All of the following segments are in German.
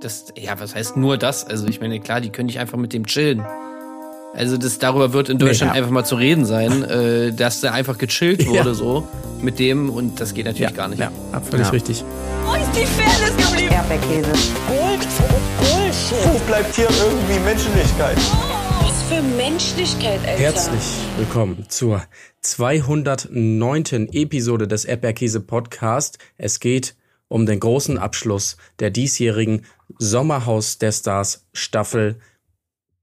das, ja, was heißt nur das? Also ich meine, klar, die können nicht einfach mit dem chillen. Also das darüber wird in Deutschland nee, ja. einfach mal zu reden sein, äh, dass der einfach gechillt wurde ja. so mit dem und das geht natürlich ja. gar nicht. Ja, völlig richtig. Wo ist die Fairness geblieben? Erdbeerkäse. Gold, Bullshit. Wo bleibt hier irgendwie Menschlichkeit? Was für Menschlichkeit, Alter. Herzlich willkommen zur 209. Episode des Erdbeerkäse Podcast. Es geht um den großen Abschluss der diesjährigen Sommerhaus der Stars Staffel.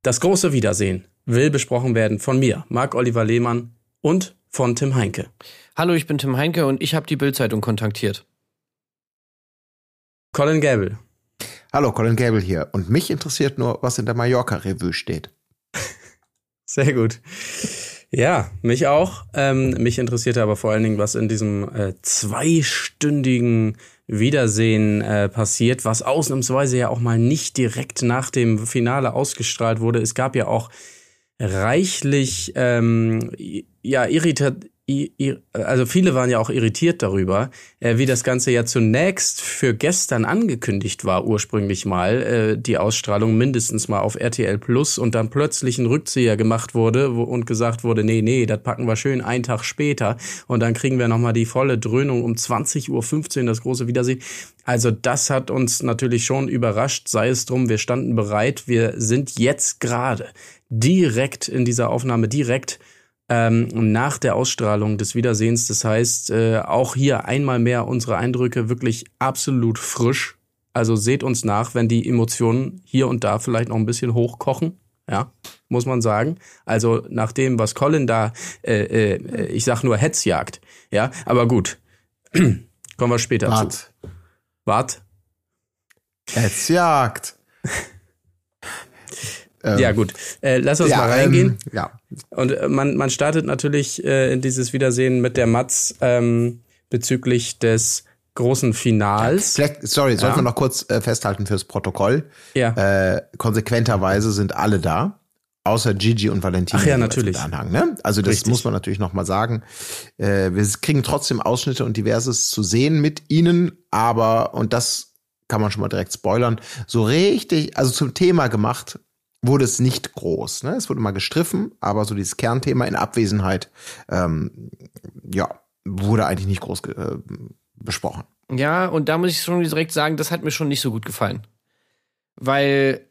Das große Wiedersehen will besprochen werden von mir, Marc-Oliver Lehmann und von Tim Heinke. Hallo, ich bin Tim Heinke und ich habe die Bildzeitung kontaktiert. Colin Gable. Hallo, Colin Gable hier. Und mich interessiert nur, was in der Mallorca-Revue steht. Sehr gut. Ja, mich auch. Ähm, mich interessierte aber vor allen Dingen, was in diesem äh, zweistündigen Wiedersehen äh, passiert, was ausnahmsweise ja auch mal nicht direkt nach dem Finale ausgestrahlt wurde. Es gab ja auch reichlich ähm, ja irritiert also viele waren ja auch irritiert darüber, äh, wie das Ganze ja zunächst für gestern angekündigt war, ursprünglich mal, äh, die Ausstrahlung mindestens mal auf RTL Plus und dann plötzlich ein Rückzieher gemacht wurde und gesagt wurde, nee, nee, das packen wir schön einen Tag später und dann kriegen wir nochmal die volle Dröhnung um 20.15 Uhr, das große Wiedersehen. Also das hat uns natürlich schon überrascht, sei es drum, wir standen bereit, wir sind jetzt gerade direkt in dieser Aufnahme, direkt ähm, nach der Ausstrahlung des Wiedersehens. Das heißt, äh, auch hier einmal mehr unsere Eindrücke wirklich absolut frisch. Also seht uns nach, wenn die Emotionen hier und da vielleicht noch ein bisschen hochkochen. Ja, muss man sagen. Also nach dem, was Colin da, äh, äh, ich sag nur Hetzjagd. Ja, aber gut. Kommen wir später Wart. zu. Wart. Hetzjagd. Ähm, ja, gut. Äh, lass uns ja, mal reingehen. Ähm, ja. Und äh, man, man startet natürlich äh, in dieses Wiedersehen mit der Matz ähm, bezüglich des großen Finals. Vielleicht, sorry, ja. sollten wir noch kurz äh, festhalten fürs Protokoll. Ja. Äh, konsequenterweise sind alle da. Außer Gigi und Valentina. Ach ja, natürlich. Anhang, ne? Also das Richtig. muss man natürlich noch mal sagen. Äh, wir kriegen trotzdem Ausschnitte und diverses zu sehen mit ihnen, aber, und das kann man schon mal direkt spoilern, so richtig, also zum Thema gemacht wurde es nicht groß. Ne? Es wurde mal gestriffen, aber so dieses Kernthema in Abwesenheit, ähm, ja, wurde eigentlich nicht groß äh, besprochen. Ja, und da muss ich schon direkt sagen, das hat mir schon nicht so gut gefallen. Weil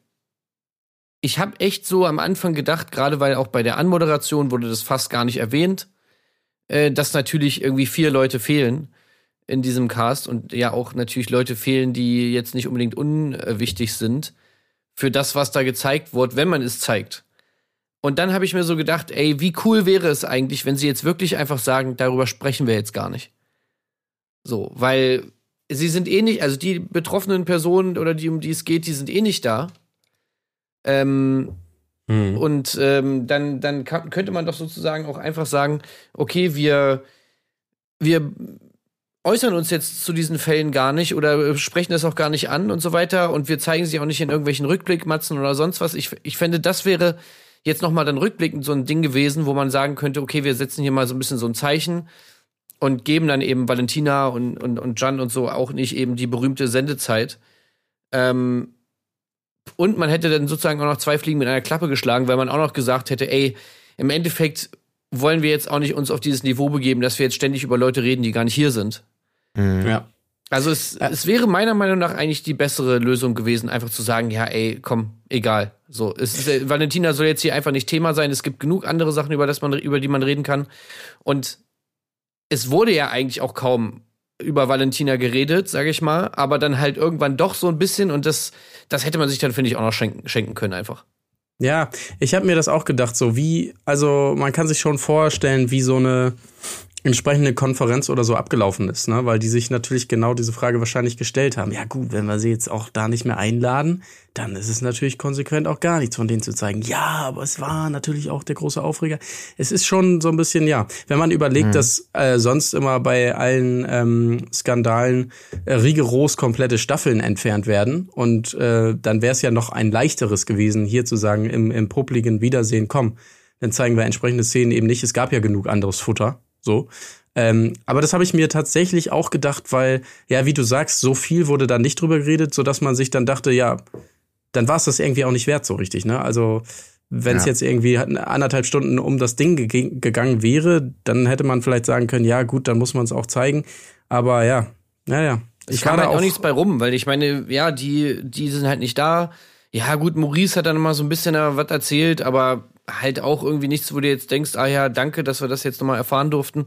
ich habe echt so am Anfang gedacht, gerade weil auch bei der Anmoderation wurde das fast gar nicht erwähnt, äh, dass natürlich irgendwie vier Leute fehlen in diesem Cast und ja auch natürlich Leute fehlen, die jetzt nicht unbedingt unwichtig sind für das, was da gezeigt wurde, wenn man es zeigt. Und dann habe ich mir so gedacht, ey, wie cool wäre es eigentlich, wenn sie jetzt wirklich einfach sagen, darüber sprechen wir jetzt gar nicht. So, weil sie sind eh nicht, also die betroffenen Personen oder die, um die es geht, die sind eh nicht da. Ähm, hm. Und ähm, dann, dann kann, könnte man doch sozusagen auch einfach sagen, okay, wir, wir äußern uns jetzt zu diesen Fällen gar nicht oder sprechen das auch gar nicht an und so weiter und wir zeigen sie auch nicht in irgendwelchen Rückblickmatzen oder sonst was. Ich, ich fände, das wäre jetzt nochmal dann rückblickend so ein Ding gewesen, wo man sagen könnte, okay, wir setzen hier mal so ein bisschen so ein Zeichen und geben dann eben Valentina und, und, und Jan und so auch nicht eben die berühmte Sendezeit. Ähm, und man hätte dann sozusagen auch noch zwei Fliegen mit einer Klappe geschlagen, weil man auch noch gesagt hätte, ey, im Endeffekt wollen wir jetzt auch nicht uns auf dieses Niveau begeben, dass wir jetzt ständig über Leute reden, die gar nicht hier sind. Mhm. Ja. Also es, ja. es wäre meiner Meinung nach eigentlich die bessere Lösung gewesen, einfach zu sagen, ja, ey, komm, egal. So, es ist, äh, Valentina soll jetzt hier einfach nicht Thema sein. Es gibt genug andere Sachen, über das man, über die man reden kann. Und es wurde ja eigentlich auch kaum über Valentina geredet, sage ich mal, aber dann halt irgendwann doch so ein bisschen und das, das hätte man sich dann finde ich auch noch schenken, schenken können einfach. Ja, ich habe mir das auch gedacht, so wie, also man kann sich schon vorstellen, wie so eine entsprechende Konferenz oder so abgelaufen ist, ne? weil die sich natürlich genau diese Frage wahrscheinlich gestellt haben. Ja gut, wenn wir sie jetzt auch da nicht mehr einladen, dann ist es natürlich konsequent auch gar nichts von denen zu zeigen. Ja, aber es war natürlich auch der große Aufreger. Es ist schon so ein bisschen, ja, wenn man überlegt, mhm. dass äh, sonst immer bei allen ähm, Skandalen äh, rigoros komplette Staffeln entfernt werden und äh, dann wäre es ja noch ein leichteres gewesen, hier zu sagen, im, im publiken Wiedersehen, komm, dann zeigen wir entsprechende Szenen eben nicht. Es gab ja genug anderes Futter. So. Ähm, aber das habe ich mir tatsächlich auch gedacht, weil, ja, wie du sagst, so viel wurde da nicht drüber geredet, sodass man sich dann dachte, ja, dann war es das irgendwie auch nicht wert so richtig, ne? Also, wenn es Ja. jetzt irgendwie anderthalb Stunden um das Ding ge gegangen wäre, dann hätte man vielleicht sagen können, ja, gut, dann muss man es auch zeigen. Aber ja, naja. Es Ich kam halt auch auch nichts bei rum, weil ich meine, ja, die, die sind halt nicht da. Ja, gut, Maurice hat dann mal so ein bisschen was erzählt, aber halt auch irgendwie nichts, wo du jetzt denkst, ah ja, danke, dass wir das jetzt nochmal erfahren durften.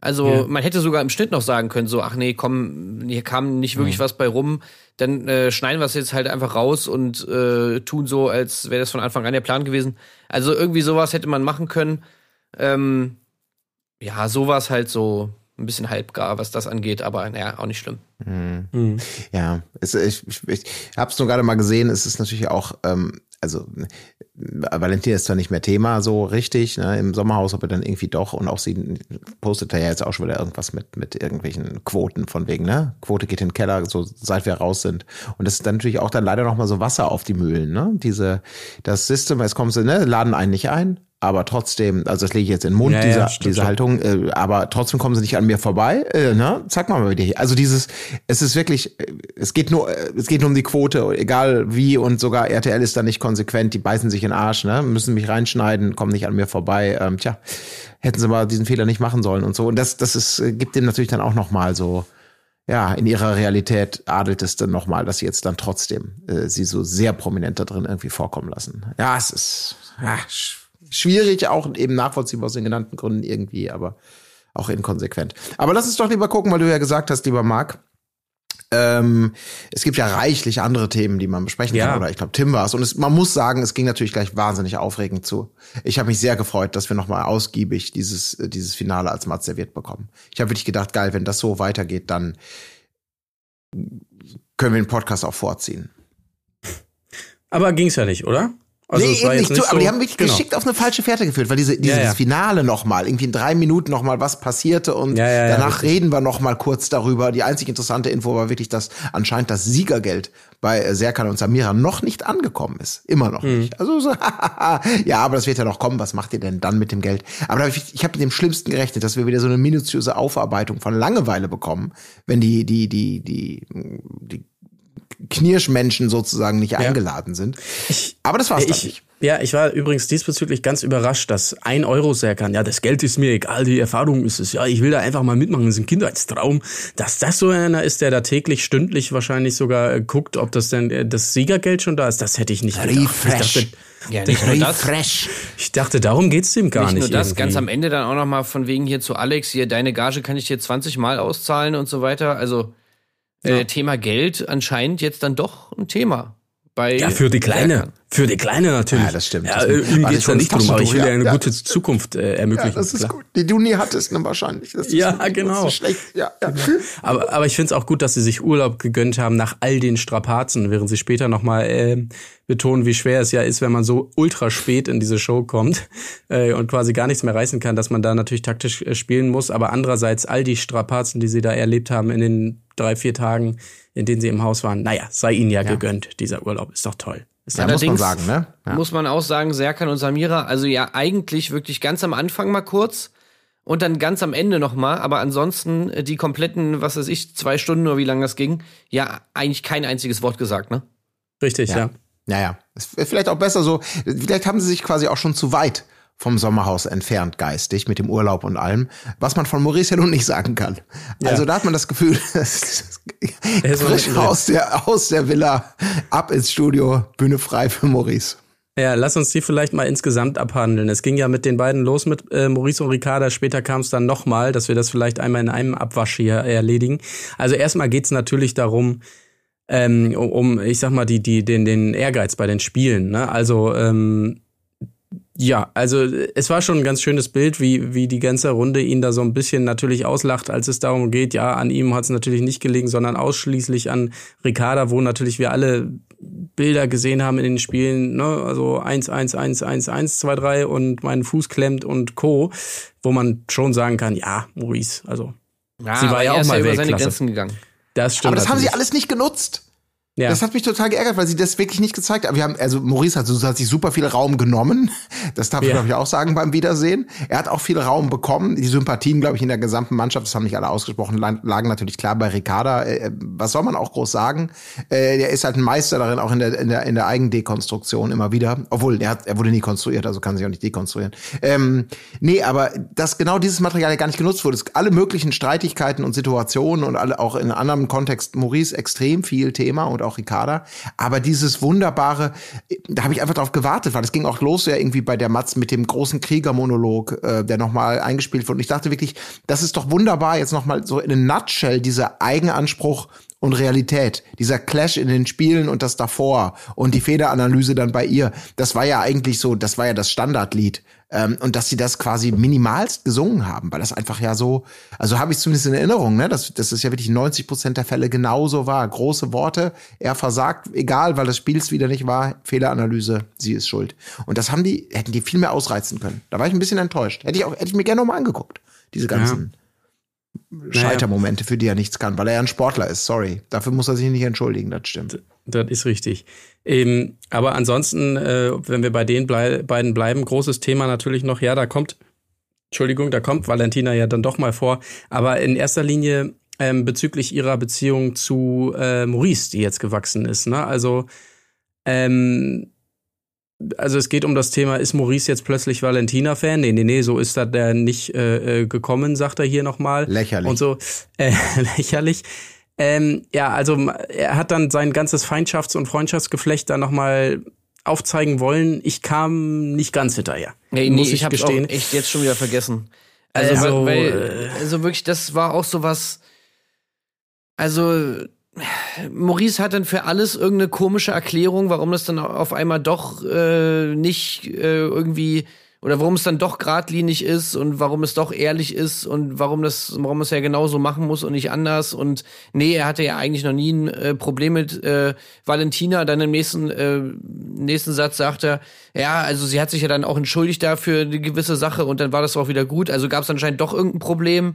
Also, Ja. man hätte sogar im Schnitt noch sagen können, so, ach nee, komm, hier kam nicht wirklich was bei rum, dann äh, schneiden wir es jetzt halt einfach raus und äh, tun so, als wäre das von Anfang an der Plan gewesen. Also irgendwie sowas hätte man machen können. Ähm, ja, so war es halt so ein bisschen halbgar, was das angeht, aber naja, auch nicht schlimm. Mhm. Ja, es, ich, ich, ich habe es nur gerade mal gesehen. Es ist natürlich auch, ähm, also Valentina ist zwar nicht mehr Thema so richtig ne, im Sommerhaus, aber dann irgendwie doch und auch sie postet ja jetzt auch schon wieder irgendwas mit mit irgendwelchen Quoten von wegen ne Quote geht in den Keller, so seit wir raus sind und das ist dann natürlich auch dann leider noch mal so Wasser auf die Mühlen, ne? Diese das System, jetzt kommen sie ne laden einen nicht ein. Aber trotzdem, also das lege ich jetzt in den Mund, Ja, ja, dieser, stimmt diese. Haltung, äh, aber trotzdem kommen sie nicht an mir vorbei. Äh, ne? Sag mal mal wieder hier. Also dieses, es ist wirklich, äh, es geht nur, äh, es geht nur um die Quote, egal wie und sogar RTL ist da nicht konsequent, die beißen sich in den Arsch, ne? Müssen mich reinschneiden, kommen nicht an mir vorbei. Ähm, tja, hätten sie mal diesen Fehler nicht machen sollen und so. Und das, das ist, äh, gibt dem natürlich dann auch nochmal so, ja, in ihrer Realität adelt es dann nochmal, dass sie jetzt dann trotzdem äh, sie so sehr prominent da drin irgendwie vorkommen lassen. Ja, es ist ja, schwierig, auch eben nachvollziehbar aus den genannten Gründen irgendwie, aber auch inkonsequent. Aber lass uns doch lieber gucken, weil du ja gesagt hast, lieber Marc, ähm, es gibt ja reichlich andere Themen, die man besprechen Ja. kann. Oder ich glaube, Tim war es. Und es, man muss sagen, es ging natürlich gleich wahnsinnig aufregend zu. Ich habe mich sehr gefreut, dass wir nochmal ausgiebig dieses, äh, dieses Finale als Matz serviert bekommen. Ich habe wirklich gedacht, geil, wenn das so weitergeht, dann können wir den Podcast auch vorziehen. Aber ging's ja nicht, oder? Also nee, eben jetzt nicht so, aber die haben mich genau. geschickt auf eine falsche Fährte geführt, weil diese, dieses Ja, ja. Finale nochmal, irgendwie in drei Minuten nochmal was passierte und Ja, danach reden wir nochmal kurz darüber. Die einzig interessante Info war wirklich, dass anscheinend das Siegergeld bei äh, Serkan und Samira noch nicht angekommen ist. Immer noch Mhm. nicht. Also so, ja, aber das wird ja noch kommen. Was macht ihr denn dann mit dem Geld? Aber ich, ich habe mit dem Schlimmsten gerechnet, dass wir wieder so eine minutiöse Aufarbeitung von Langeweile bekommen, wenn die, die, die, die, die Knirschmenschen sozusagen nicht eingeladen sind. aber das war's dann Ich, nicht. ja, ich war übrigens diesbezüglich ganz überrascht, dass ein Euro Serkan, ja, das Geld ist mir egal, die Erfahrung ist es, ja, ich will da einfach mal mitmachen, das ist ein Kindheitstraum, dass das so einer ist, der da täglich, stündlich wahrscheinlich sogar äh, guckt, ob das denn äh, das Siegergeld schon da ist, das hätte ich nicht gedacht. Ich Refresh. dachte, Ja, nicht nur das. Refresh. ich dachte, darum geht's dem gar nicht nicht. nur das, irgendwie. ganz am Ende dann auch noch mal von wegen hier zu Alex, hier deine Gage kann ich dir 20 Mal auszahlen und so weiter. Also äh, Thema Geld anscheinend jetzt dann doch ein Thema. Bei Ja, für die Kleine. Für die Kleine natürlich. Ja, das stimmt. Ja, Das ihm war geht's ja nicht fast drum, aber ich will ja eine Ja, gute Zukunft äh, ermöglichen. Ja, das ist klar. gut. Die du nie hattest, ne, wahrscheinlich. Das ist Ja, das genau. ist schlecht. Ja, ja. Aber, aber ich finde es auch gut, dass sie sich Urlaub gegönnt haben nach all den Strapazen, während sie später nochmal äh, betonen, wie schwer es ja ist, wenn man so ultra spät in diese Show kommt äh, und quasi gar nichts mehr reißen kann, dass man da natürlich taktisch äh, spielen muss. Aber andererseits all die Strapazen, die sie da erlebt haben in den drei, vier Tagen, in denen sie im Haus waren, naja, sei ihnen ja, gegönnt, dieser Urlaub. Ist doch toll. Ist Ja, doch muss man Allerdings sagen, ne? Ja. Muss man auch sagen, Serkan und Samira, also ja eigentlich wirklich ganz am Anfang mal kurz und dann ganz am Ende noch mal, aber ansonsten äh, die kompletten, was weiß ich, zwei Stunden oder wie lange das ging, ja eigentlich kein einziges Wort gesagt, ne? richtig, ja. Ja. Naja, ist vielleicht auch besser so. Vielleicht haben sie sich quasi auch schon zu weit vom Sommerhaus entfernt geistig mit dem Urlaub und allem, was man von Maurice ja nun nicht sagen kann. Also da hat man das Gefühl, ist noch frisch aus der, aus der Villa, ab ins Studio, Bühne frei für Maurice. Ja, lass uns die vielleicht mal insgesamt abhandeln. Es ging ja mit den beiden los mit äh, Maurice und Ricarda. Später kam es dann nochmal, dass wir das vielleicht einmal in einem Abwasch hier erledigen. Also erstmal geht's natürlich darum, ähm, um, um, ich sag mal, die, die, den, den Ehrgeiz bei den Spielen. Ne? Also ähm, ja, also es war schon ein ganz schönes Bild, wie, wie die ganze Runde ihn da so ein bisschen natürlich auslacht, als es darum geht, ja, an ihm hat es natürlich nicht gelegen, sondern ausschließlich an Ricarda, wo natürlich wir alle Bilder gesehen haben in den Spielen, ne, also 1, 1, 1, 1, 1, 2, 3 und mein Fuß klemmt und Co., wo man schon sagen kann, ja, Maurice, also Ja, Sie war ja er auch ist mal ja über seine. Grenzen gegangen. das stimmt. Aber das haben sie natürlich. alles nicht genutzt. Ja. Das hat mich total geärgert, weil sie das wirklich nicht gezeigt haben. Wir haben, also Maurice hat, hat sich super viel Raum genommen. Das darf ich, Ja. glaube ich, auch sagen beim Wiedersehen. Er hat auch viel Raum bekommen. Die Sympathien, glaube ich, in der gesamten Mannschaft, das haben nicht alle ausgesprochen, la- lagen natürlich klar bei Ricarda. Äh, was soll man auch groß sagen? Äh, der ist halt ein Meister darin, auch in der, in der, in der Eigendekonstruktion immer wieder. Obwohl, er, hat, er wurde nie konstruiert, also kann sich auch nicht dekonstruieren. Ähm, nee, aber dass genau dieses Material ja gar nicht genutzt wurde. Alle möglichen Streitigkeiten und Situationen und alle auch in einem anderen Kontext Maurice extrem viel Thema und auch Ricarda. Aber dieses wunderbare, da habe ich einfach drauf gewartet, weil es ging auch los ja irgendwie bei der Matz mit dem großen Kriegermonolog, äh, der nochmal eingespielt wurde. Und ich dachte wirklich, das ist doch wunderbar, jetzt nochmal so in a nutshell dieser Eigenanspruch und Realität, dieser Clash in den Spielen und das davor und die Federanalyse dann bei ihr, das war ja eigentlich so, das war ja das Standardlied. Ähm, und dass sie das quasi minimalst gesungen haben, weil das einfach ja so, also habe ich zumindest in Erinnerung, ne, dass, dass es ja wirklich 90 Prozent der Fälle genauso war. Große Worte, er versagt, egal, weil das Spiels wieder nicht war, Fehleranalyse, sie ist schuld. Und das haben die, hätten die viel mehr ausreizen können. Da war ich ein bisschen enttäuscht. Hätte ich auch, hätte ich mir gerne nochmal angeguckt. Diese ganzen Scheitermomente, für die er nichts kann, weil er ja ein Sportler ist, sorry. Dafür muss er sich nicht entschuldigen, das stimmt. Das ist richtig. Ähm, aber ansonsten, äh, wenn wir bei den blei beiden bleiben, großes Thema natürlich noch, ja, da kommt, Entschuldigung, da kommt Valentina ja dann doch mal vor, aber in erster Linie ähm, bezüglich ihrer Beziehung zu äh, Maurice, die jetzt gewachsen ist. Ne? Also, ähm, also es geht um das Thema, ist Maurice jetzt plötzlich Valentina-Fan? Nee, nee, nee, so ist er der nicht äh, äh, gekommen, sagt er hier nochmal. Lächerlich. Und so, äh, lächerlich. Ähm, ja, also er hat dann sein ganzes Feindschafts- und Freundschaftsgeflecht dann nochmal aufzeigen wollen. Ich kam nicht ganz hinterher. Nee, nee, muss ich, ich hab's gestehen. auch echt jetzt schon wieder vergessen. Also, Also, weil, äh, also wirklich, das war auch so was. Also, Maurice hat dann für alles irgendeine komische Erklärung, warum das dann auf einmal doch äh, nicht äh, irgendwie oder warum es dann doch geradlinig ist und warum es doch ehrlich ist und warum das, warum es ja genauso machen muss und nicht anders. Und nee, er hatte ja eigentlich noch nie ein äh, Problem mit äh, Valentina. Dann im nächsten, äh, nächsten Satz sagt er, ja, also sie hat sich ja dann auch entschuldigt dafür eine gewisse Sache und dann war das auch wieder gut. Also gab es anscheinend doch irgendein Problem.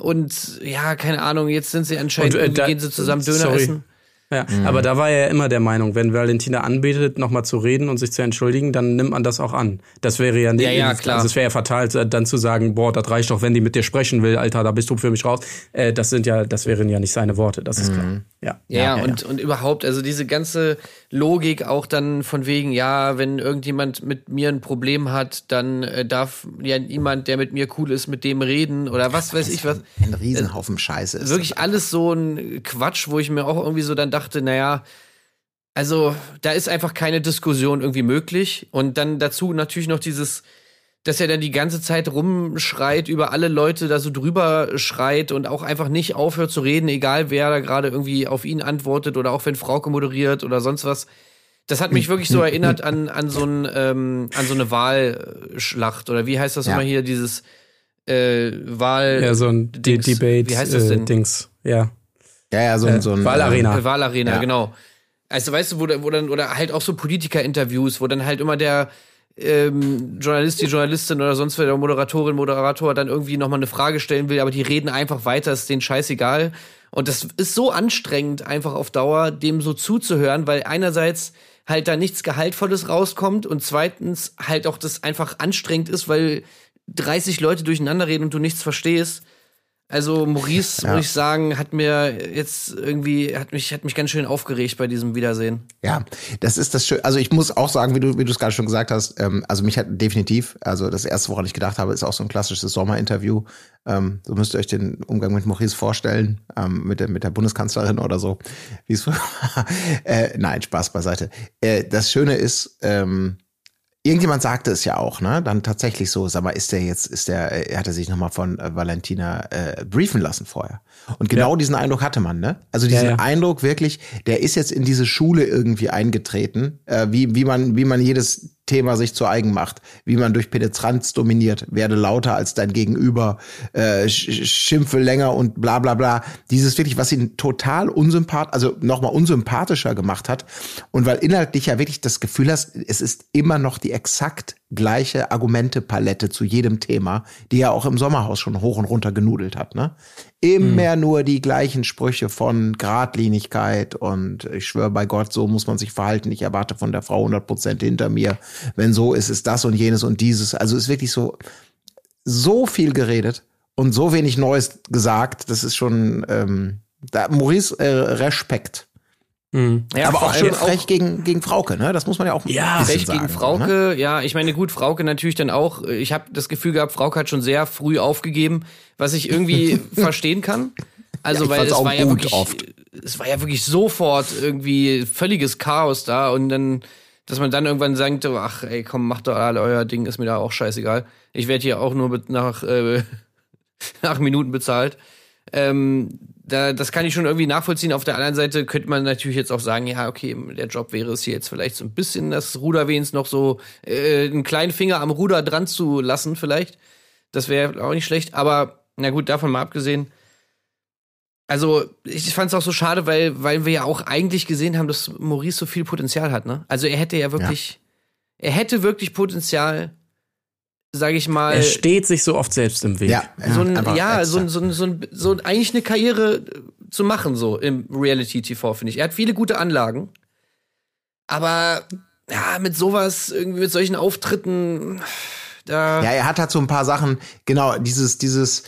Und ja, keine Ahnung, jetzt sind sie anscheinend, Und, äh, da- gehen sie zusammen Döner sorry. essen. Ja, Mhm. aber da war er ja immer der Meinung, wenn Valentina anbietet, nochmal zu reden und sich zu entschuldigen, dann nimmt man das auch an. Das wäre ja nicht, Ja, ja, klar. also es wäre ja fatal, dann zu sagen, boah, das reicht doch, wenn die mit dir sprechen will, Alter, da bist du für mich raus. Äh, das sind ja, das wären ja nicht seine Worte, das ist klar. Ja. Ja, und, und überhaupt, also diese ganze Logik auch dann von wegen, ja, wenn irgendjemand mit mir ein Problem hat, dann äh, darf ja niemand, der mit mir cool ist, mit dem reden oder was weiß ich was. Ein Riesenhaufen Scheiße ist. Wirklich alles so ein Quatsch, wo ich mir auch irgendwie so dann dachte, naja, also da ist einfach keine Diskussion irgendwie möglich. Und dann dazu natürlich noch dieses, dass er dann die ganze Zeit rumschreit, über alle Leute da so drüber schreit und auch einfach nicht aufhört zu reden, egal wer da gerade irgendwie auf ihn antwortet oder auch wenn Frauke moderiert oder sonst was. Das hat mich wirklich so erinnert an, an, so, ein, ähm, an so eine Wahlschlacht oder wie heißt das Ja. immer hier, dieses äh, Wahl. Ja, so ein De. Debate, Wie heißt das äh, denn? Dings, ja. ja, ja, so ein, Äh, so ein Wahlarena. Äh, Wahlarena, Ja. genau. Also weißt du, wo, wo dann, oder halt auch so Politiker-Interviews, wo dann halt immer der ähm, Journalist, die Journalistin oder sonst wer, der Moderatorin, Moderator dann irgendwie nochmal eine Frage stellen will, aber die reden einfach weiter, ist denen scheißegal. Und das ist so anstrengend, einfach auf Dauer, dem so zuzuhören, weil einerseits halt da nichts Gehaltvolles rauskommt und zweitens halt auch das einfach anstrengend ist, weil 30 Leute durcheinander reden und du nichts verstehst. Also Maurice, Ja. muss ich sagen, hat mir jetzt irgendwie, hat mich, hat mich ganz schön aufgeregt bei diesem Wiedersehen. Ja, das ist das schön. Also ich muss auch sagen, wie du, wie du es gerade schon gesagt hast, ähm, also mich hat definitiv, also das erste, woran ich gedacht habe, ist auch so ein klassisches Sommerinterview. Ähm, so müsst ihr euch den Umgang mit Maurice vorstellen, ähm, mit der, mit der Bundeskanzlerin oder so. Wie es äh, nein, Spaß beiseite. Äh, das Schöne ist, ähm, Irgendjemand sagte es ja auch, ne? Dann tatsächlich so, sag mal, ist der jetzt, ist der, äh, hat er sich nochmal von äh, Valentina äh, briefen lassen vorher. Und genau Ja. diesen Eindruck hatte man, ne? Also diesen Ja, ja. Eindruck wirklich, der ist jetzt in diese Schule irgendwie eingetreten, äh, wie, wie man, wie man jedes Thema sich zu eigen macht, wie man durch Penetranz dominiert, werde lauter als dein Gegenüber, äh, sch- schimpfe länger und bla bla bla. Dieses wirklich, was ihn total unsympath, also nochmal unsympathischer gemacht hat. Und weil inhaltlich ja wirklich das Gefühl hast, es ist immer noch die exakt gleiche Argumentepalette zu jedem Thema, die er auch im Sommerhaus schon hoch und runter genudelt hat. Ne? Immer nur die gleichen Sprüche von Gradlinigkeit und ich schwöre bei Gott, so muss man sich verhalten. Ich erwarte von der Frau 100 Prozent hinter mir. Wenn so ist, ist das und jenes und dieses. Also ist wirklich so, so viel geredet und so wenig Neues gesagt. Das ist schon, ähm, da, Maurice, äh, Respekt. Ja, Aber vor auch schön allem frech gegen, gegen Frauke, ne? Das muss man ja auch Ja, ein bisschen Recht gegen sagen, Frauke, Ne? ja, ich meine, gut, Frauke natürlich dann auch. Ich habe das Gefühl gehabt, Frauke hat schon sehr früh aufgegeben, was ich irgendwie verstehen kann. Also, Ja, weil es auch war ja gut wirklich, oft. es war ja wirklich sofort irgendwie völliges Chaos da und dann, dass man dann irgendwann sagt, ach, ey, komm, macht doch alle euer Ding, ist mir da auch scheißegal. Ich werde hier auch nur mit nach, äh, nach Minuten bezahlt. Ähm, da, das kann ich schon irgendwie nachvollziehen. Auf der anderen Seite könnte man natürlich jetzt auch sagen, ja, okay, der Job wäre es hier jetzt vielleicht so ein bisschen das Ruderwehens noch so äh, einen kleinen Finger am Ruder dran zu lassen, vielleicht. Das wäre auch nicht schlecht. Aber na gut, davon mal abgesehen. Also, ich fand es auch so schade, weil, weil wir ja auch eigentlich gesehen haben, dass Maurice so viel Potenzial hat, ne? Also er hätte ja wirklich, er hätte wirklich Potenzial, sage ich mal. Er steht sich so oft selbst im Weg. Ja, so ein, ja, extra. so, ein- so, ein- so, ein- so eigentlich eine Karriere zu machen, so im Reality-TV, finde ich. Er hat viele gute Anlagen, aber ja, mit sowas, irgendwie mit solchen Auftritten, da. Ja, er hat halt so ein paar Sachen, genau, dieses, dieses,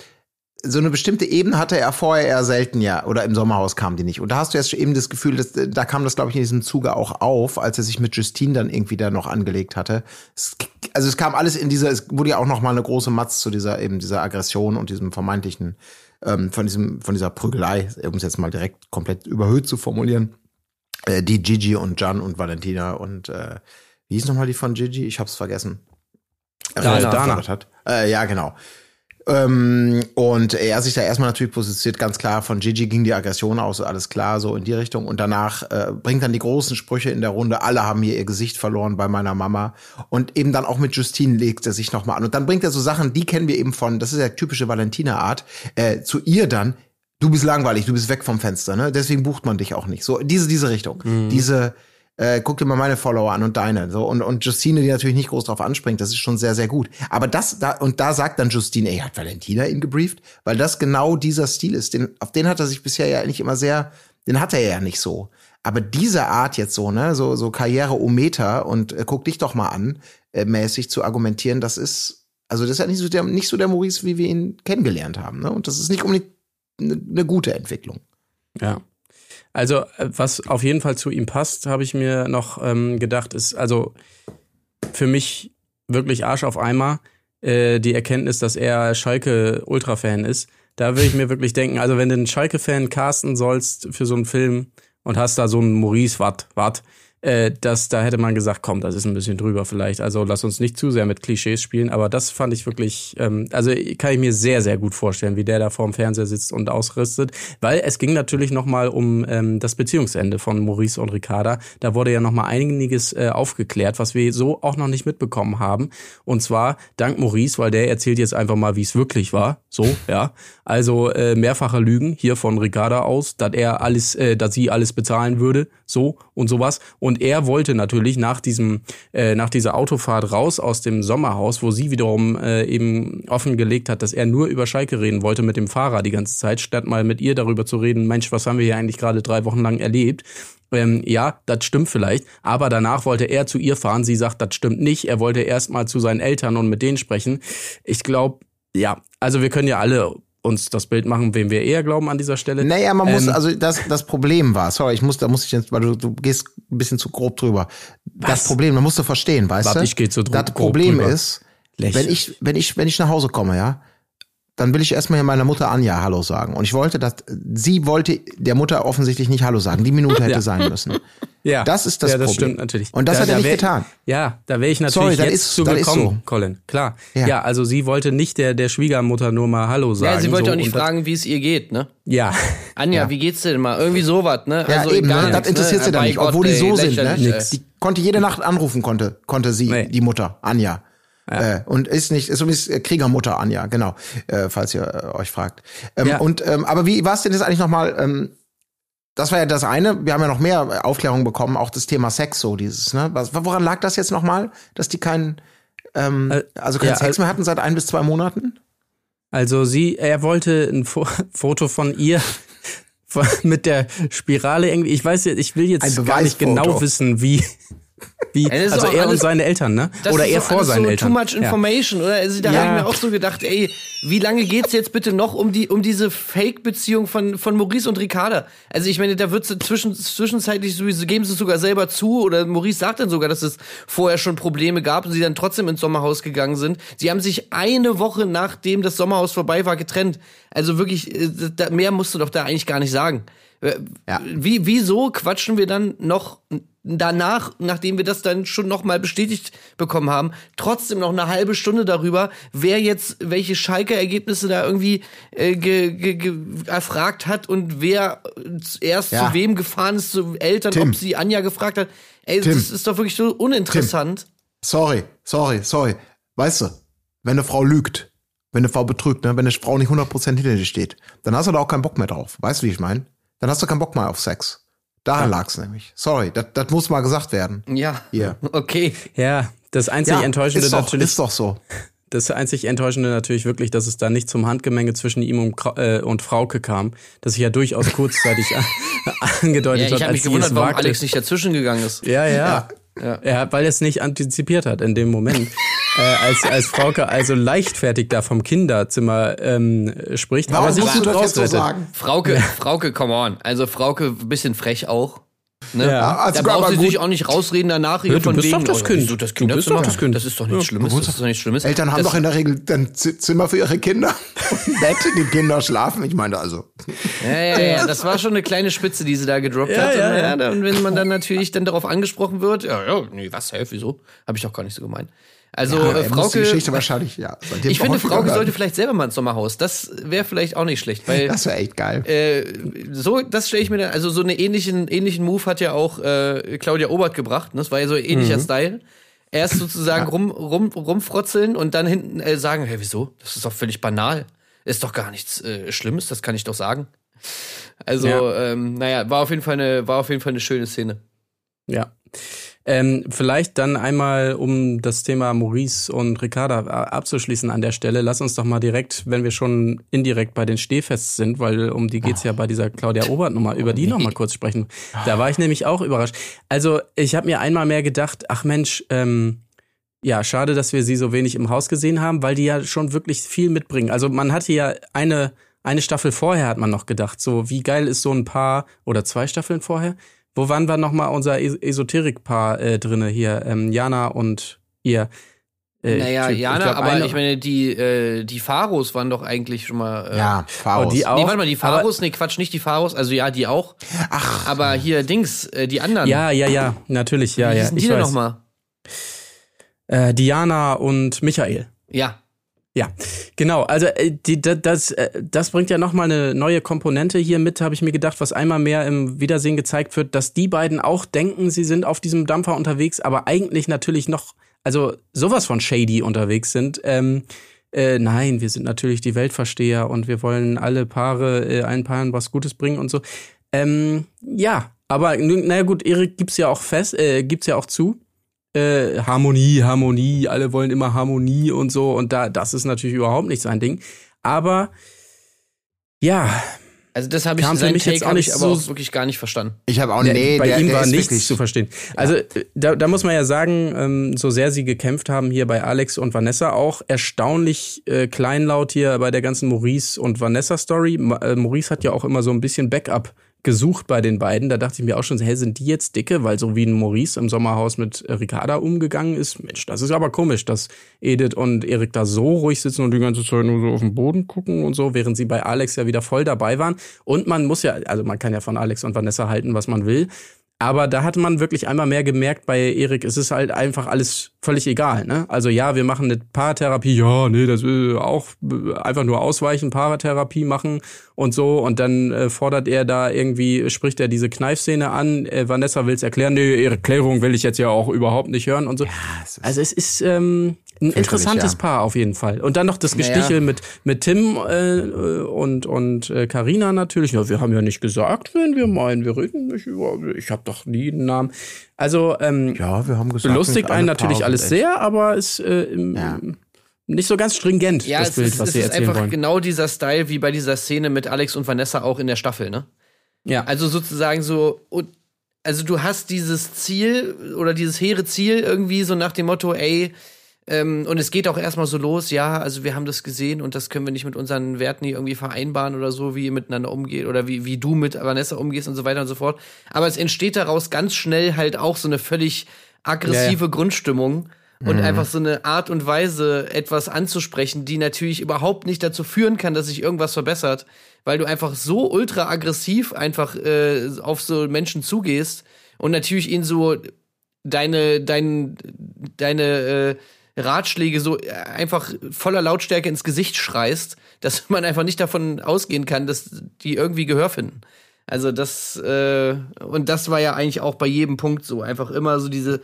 so eine bestimmte Ebene hatte er vorher eher selten ja, oder im Sommerhaus kam die nicht. Und da hast du jetzt eben das Gefühl, dass, da kam das, glaube ich, in diesem Zuge auch auf, als er sich mit Justine dann irgendwie da noch angelegt hatte. Es, also es kam alles in dieser, es wurde ja auch noch mal eine große Matz zu dieser, eben dieser Aggression und diesem vermeintlichen, ähm, von diesem, von dieser Prügelei, um es jetzt mal direkt komplett überhöht zu formulieren, äh, die Gigi und Jan und Valentina und, äh, wie hieß nochmal die von Gigi? Ich hab's vergessen. Dana. Äh, Dana. gefordert Hat. Äh, ja, genau. Ähm, und er sich da erstmal natürlich positioniert, ganz klar, von Gigi ging die Aggression aus, alles klar, so in die Richtung. Und danach äh, bringt dann die großen Sprüche in der Runde, alle haben hier ihr Gesicht verloren bei meiner Mama. Und eben dann auch mit Justine legt er sich nochmal an. Und dann bringt er so Sachen, die kennen wir eben von, das ist ja typische Valentina-Art, äh, zu ihr dann, du bist langweilig, du bist weg vom Fenster, ne? Deswegen bucht man dich auch nicht. So, diese, diese Richtung. Diese, äh, guck dir mal meine Follower an und deine. So, und, und Justine, die natürlich nicht groß drauf anspringt, das ist schon sehr, sehr gut. Aber das, da, und da sagt dann Justine, ey, hat Valentina ihn gebrieft? Weil das genau dieser Stil ist. Den, auf den hat er sich bisher ja nicht immer sehr, den hat er ja nicht so. Aber diese Art jetzt so, ne, so, so Karriere-O-Meter und äh, guck dich doch mal an, äh, mäßig zu argumentieren, das ist, also das ist ja nicht so der, nicht so der Maurice, wie wir ihn kennengelernt haben, ne? Und das ist nicht unbedingt eine ne gute Entwicklung. Ja. Also, äh, was auf jeden Fall zu ihm passt, habe ich mir noch ähm, gedacht, ist also für mich wirklich Arsch auf Eimer äh, die Erkenntnis, dass er Schalke-Ultra-Fan ist. Da würde ich mir wirklich denken, also wenn du einen Schalke-Fan casten sollst für so einen Film und hast da so einen Maurice Watt, Watt, äh, das, da hätte man gesagt, komm, das ist ein bisschen drüber vielleicht. Also lass uns nicht zu sehr mit Klischees spielen, aber das fand ich wirklich, ähm, also kann ich mir sehr, sehr gut vorstellen, wie der da vorm Fernseher sitzt und ausrüstet, weil es ging natürlich nochmal um ähm, das Beziehungsende von Maurice und Ricarda. Da wurde ja nochmal einiges äh, aufgeklärt, was wir so auch noch nicht mitbekommen haben. Und zwar dank Maurice, weil der erzählt jetzt einfach mal, wie es wirklich war. So, ja. Also äh, mehrfache Lügen hier von Ricarda aus, dass er alles, äh, dass sie alles bezahlen würde, so und sowas. Und er wollte natürlich nach diesem, äh, nach dieser Autofahrt raus aus dem Sommerhaus, wo sie wiederum äh, eben offengelegt hat, dass er nur über Schalke reden wollte mit dem Fahrer die ganze Zeit, statt mal mit ihr darüber zu reden, Mensch, was haben wir hier eigentlich gerade drei Wochen lang erlebt? Ähm, ja, das stimmt vielleicht, aber danach wollte er zu ihr fahren. Sie sagt, das stimmt nicht. Er wollte erst mal zu seinen Eltern und mit denen sprechen. Ich glaube, ja, also wir können ja alle uns das Bild machen, wem wir eher glauben an dieser Stelle. Naja, man muss, Ähm, also das, das Problem war, sorry, ich muss, da muss ich jetzt, weil du, du gehst ein bisschen zu grob drüber. Das Problem, man musst du verstehen, weißt Warte, du? ich geh zu dro- Das grob Problem drüber. ist, Lächeln. wenn ich, wenn ich, wenn ich nach Hause komme, ja, dann will ich erstmal hier meiner Mutter Anja Hallo sagen. Und ich wollte, dass, sie wollte der Mutter offensichtlich nicht Hallo sagen. Die Minute hätte Ja. sein müssen. Ja, Das ist das ja, das Problem. stimmt natürlich. Und das hat er da nicht wär- getan. Ja, da wäre ich natürlich Sorry, jetzt ist- zu gekommen, so. Colin. Klar. Ja. Ja. also sie wollte nicht der, der Schwiegermutter nur mal Hallo sagen. Ja, sie wollte so, auch nicht fragen, wie es ihr geht, ne? Ja, Anja, Ja. wie geht's dir denn mal? Irgendwie sowas, ne? Ja, also eben, ne? das nichts, interessiert sie dann nicht, Gott, obwohl die ey, so sind, ne? ey. Die konnte jede Nacht anrufen, konnte, konnte sie, Nee. die Mutter, Anja. Äh, und ist nicht, ist übrigens äh, Kriegermutter Anja, genau, äh, falls ihr äh, euch fragt. Ähm, Ja. Und ähm, aber wie war es denn jetzt eigentlich nochmal? Ähm, das war ja das eine. Wir haben ja noch mehr Aufklärung bekommen, auch das Thema Sex, so dieses. Ne? Was, woran lag das jetzt nochmal, dass die keinen, ähm, Äh, also keinen ja, Sex äh, mehr hatten seit ein bis zwei Monaten? Also sie, er wollte ein Fo Foto von ihr mit der Spirale irgendwie. Ich weiß jetzt, ich will jetzt gar nicht genau wissen, wie. Wie, ist also er und alles- seine Eltern, ne? Oder er vor seinen so Eltern. Too much Ja. information, oder? Also da Ja. habe ich mir auch so gedacht, ey, wie lange geht's jetzt bitte noch um die um diese Fake-Beziehung von von Maurice und Ricarda? Also ich meine, da wird zwischen zwischenzeitlich sowieso geben sie es sogar selber zu oder Maurice sagt dann sogar, dass es vorher schon Probleme gab und sie dann trotzdem ins Sommerhaus gegangen sind. Sie haben sich eine Woche nachdem das Sommerhaus vorbei war getrennt. Also wirklich, äh, mehr musst du doch da eigentlich gar nicht sagen. Äh, Ja. Wie, wieso quatschen wir dann noch danach, nachdem wir das dann schon noch mal bestätigt bekommen haben, trotzdem noch eine halbe Stunde darüber, wer jetzt welche Schalke-Ergebnisse da irgendwie äh, ge, ge, ge, erfragt hat und wer erst Ja. zu wem gefahren ist, zu Eltern, Tim. ob sie Anja gefragt hat. Ey, Tim. das ist doch wirklich so uninteressant. Sorry, sorry, sorry. Weißt du, wenn eine Frau lügt, wenn eine Frau betrügt, ne, wenn eine Frau nicht 100% hinter dir steht, dann hast du da auch keinen Bock mehr drauf. Weißt du, wie ich meine? Dann hast du keinen Bock mehr auf Sex. Daran lag's nämlich. Sorry, das das muss mal gesagt werden. Ja. Hier. Okay. Ja, das einzig Enttäuschende ist doch, natürlich. ist doch so. Das einzig Enttäuschende natürlich wirklich, dass es da nicht zum Handgemenge zwischen ihm und, äh, und Frauke kam, das sich ja durchaus kurzzeitig an, Ja, angedeutet ich hat, habe als mich sie gewundert, es warum. Alex nicht dazwischen gegangen ist. Ja, ja. Ja, weil er es nicht antizipiert hat in dem Moment. äh, als, als Frauke also leichtfertig da vom Kinderzimmer ähm, spricht, aber sich gut so rausrettet. sagen? Frauke, Frauke, come on. Also Frauke, bisschen frech auch. Ne? Ja. also da sie gut. sich auch nicht rausreden danach Ja, du von bist wegen. doch das oh, Kind. wieso das Du bist doch das Kind. Das ist doch nichts Schlimmes. Das ist doch nichts Schlimmes. Eltern haben das, doch in der Regel ein Z- Zimmer für ihre Kinder. Bett, dem Kinder schlafen. Ich meine also. Ja, ja, ja, das war schon eine kleine Spitze, die sie da gedroppt Ja, hat. ja, und, ja. ja, dann, wenn man dann natürlich dann darauf angesprochen wird, ja, ja, nee, was, hä, wieso? Habe ich doch gar nicht so gemeint. Also, Ja, äh, muss die Frauke, Geschichte wahrscheinlich, ja. ich finde, Frauke sollte vielleicht selber mal ins Sommerhaus. Das wäre vielleicht auch nicht schlecht, weil Das wäre echt geil. äh, so, das stelle ich mir dann, also so einen ähnlichen, ähnlichen Move hat ja auch äh, Claudia Obert gebracht. Ne? Das war ja so ein ähnlicher Style. Erst sozusagen rum, rum, rumfrotzeln und dann hinten äh, sagen, hey, wieso? Das ist doch völlig banal. Ist doch gar nichts äh, Schlimmes, das kann ich doch sagen. Also, Ja. ähm, naja, war auf jeden Fall eine, war auf jeden Fall eine schöne Szene. Ja. Ähm, vielleicht dann einmal, um das Thema Maurice und Ricarda äh, abzuschließen an der Stelle, lass uns doch mal direkt, wenn wir schon indirekt bei den Stehfests sind, weil um die geht's ja bei dieser Claudia Obert Nummer, über die noch mal kurz sprechen. Da war ich nämlich auch überrascht. Also ich habe mir einmal mehr gedacht, ach Mensch, ähm, ja, schade, dass wir sie so wenig im Haus gesehen haben, weil die ja schon wirklich viel mitbringen. Also man hatte ja eine, eine Staffel vorher hat man noch gedacht, so wie geil ist so ein Paar oder zwei Staffeln vorher. Wo waren wir nochmal unser Es Esoterik-Paar äh, drinne hier? Ähm, Jana und ihr. Äh, naja, ich- Jana, glaub, aber eine- ich meine, die, äh, die Pharos waren doch eigentlich schon mal. Äh, Ja, Faust. Oh, die auch. Nee, warte mal, die aber- Pharos, nee, Quatsch, nicht die Pharos, also ja, die auch. Ach, Aber hier, Dings, äh, die anderen. Ja, ja, ja, natürlich, ja, Wie ja. die Ich denn nochmal? Äh, Diana und Michael. Ja. Ja, genau. Also äh, die, da- das, äh, das bringt ja nochmal eine neue Komponente hier mit, habe ich mir gedacht, was einmal mehr im Wiedersehen gezeigt wird, dass die beiden auch denken, sie sind auf diesem Dampfer unterwegs, aber eigentlich natürlich noch, also sowas von shady unterwegs sind. Ähm, äh, nein, wir sind natürlich die Weltversteher und wir wollen alle Paare, äh, allen Paaren was Gutes bringen und so. Ähm, ja, aber naja gut, Erik gibt's ja auch fest, äh, gibt's ja auch zu äh, Harmonie, Harmonie, alle wollen immer Harmonie und so und da das ist natürlich überhaupt nicht sein Ding, aber ja, Also das habe ich, für mich jetzt auch nicht aber so- auch wirklich gar nicht verstanden. ich habe auch, der, nee, bei der, ihm der war ist nichts wirklich, zu verstehen. Also äh, da, da muss man ja sagen, ähm, so sehr sie gekämpft haben hier bei Alex und Vanessa auch erstaunlich äh, kleinlaut hier bei der ganzen Maurice und Vanessa Story. Ma äh, Maurice hat ja auch immer so ein bisschen Backup gesucht bei den beiden. Da dachte ich mir auch schon, hä, sind die jetzt dicke? Weil so wie ein Maurice im Sommerhaus mit äh, Ricarda umgegangen ist, Mensch, das ist aber komisch, dass Edith und Erik da so ruhig sitzen und die ganze Zeit nur so auf den Boden gucken und so, während sie bei Alex ja wieder voll dabei waren. Und man muss ja, also man kann ja von Alex und Vanessa halten, was man will. Aber da hatte man wirklich einmal mehr gemerkt bei Erik, es ist halt einfach alles völlig egal. Ne? Also ja, wir machen eine Paartherapie, ja, nee, das will auch äh, einfach nur ausweichen, Paartherapie machen und so. Und dann äh, fordert er da irgendwie, spricht er diese Kneifszene an. Äh, Vanessa will es erklären, nee, Erklärung will ich jetzt ja auch überhaupt nicht hören und so. es ist- also es ist ähm, ein interessantes ja. Paar auf jeden Fall. Und dann noch das Naja. Gestichel mit, mit Tim äh, und, und äh, Carina natürlich. Ja, wir haben ja nicht gesagt, wenn wir meinen, wir reden nicht über. Ich habe doch nie einen Namen. Also ähm, ja, wir haben gesagt, belustigt einen natürlich Paare alles sehr, aber es äh, im, Ja. nicht so ganz stringent, Ja, das es Bild, ist, was es sie ist erzählen einfach wollen. genau dieser Style wie bei dieser Szene mit Alex und Vanessa auch in der Staffel, ne? Ja. Also sozusagen so, und- also du hast dieses Ziel oder dieses hehre Ziel irgendwie so nach dem Motto, ey, ähm, und es geht auch erstmal so los, ja, also wir haben das gesehen und das können wir nicht mit unseren Werten hier irgendwie vereinbaren oder so, wie ihr miteinander umgeht oder wie, wie du mit Vanessa umgehst und so weiter und so fort. Aber es entsteht daraus ganz schnell halt auch so eine völlig aggressive Grundstimmung und einfach so eine Art und Weise, etwas anzusprechen, die natürlich überhaupt nicht dazu führen kann, dass sich irgendwas verbessert, weil du einfach so ultra aggressiv einfach äh, auf so Menschen zugehst und natürlich ihnen so deine, dein, deine äh, Ratschläge so äh, einfach voller Lautstärke ins Gesicht schreist, dass man einfach nicht davon ausgehen kann, dass die irgendwie Gehör finden. Also das, äh, und das war ja eigentlich auch bei jedem Punkt so. Einfach immer so diese,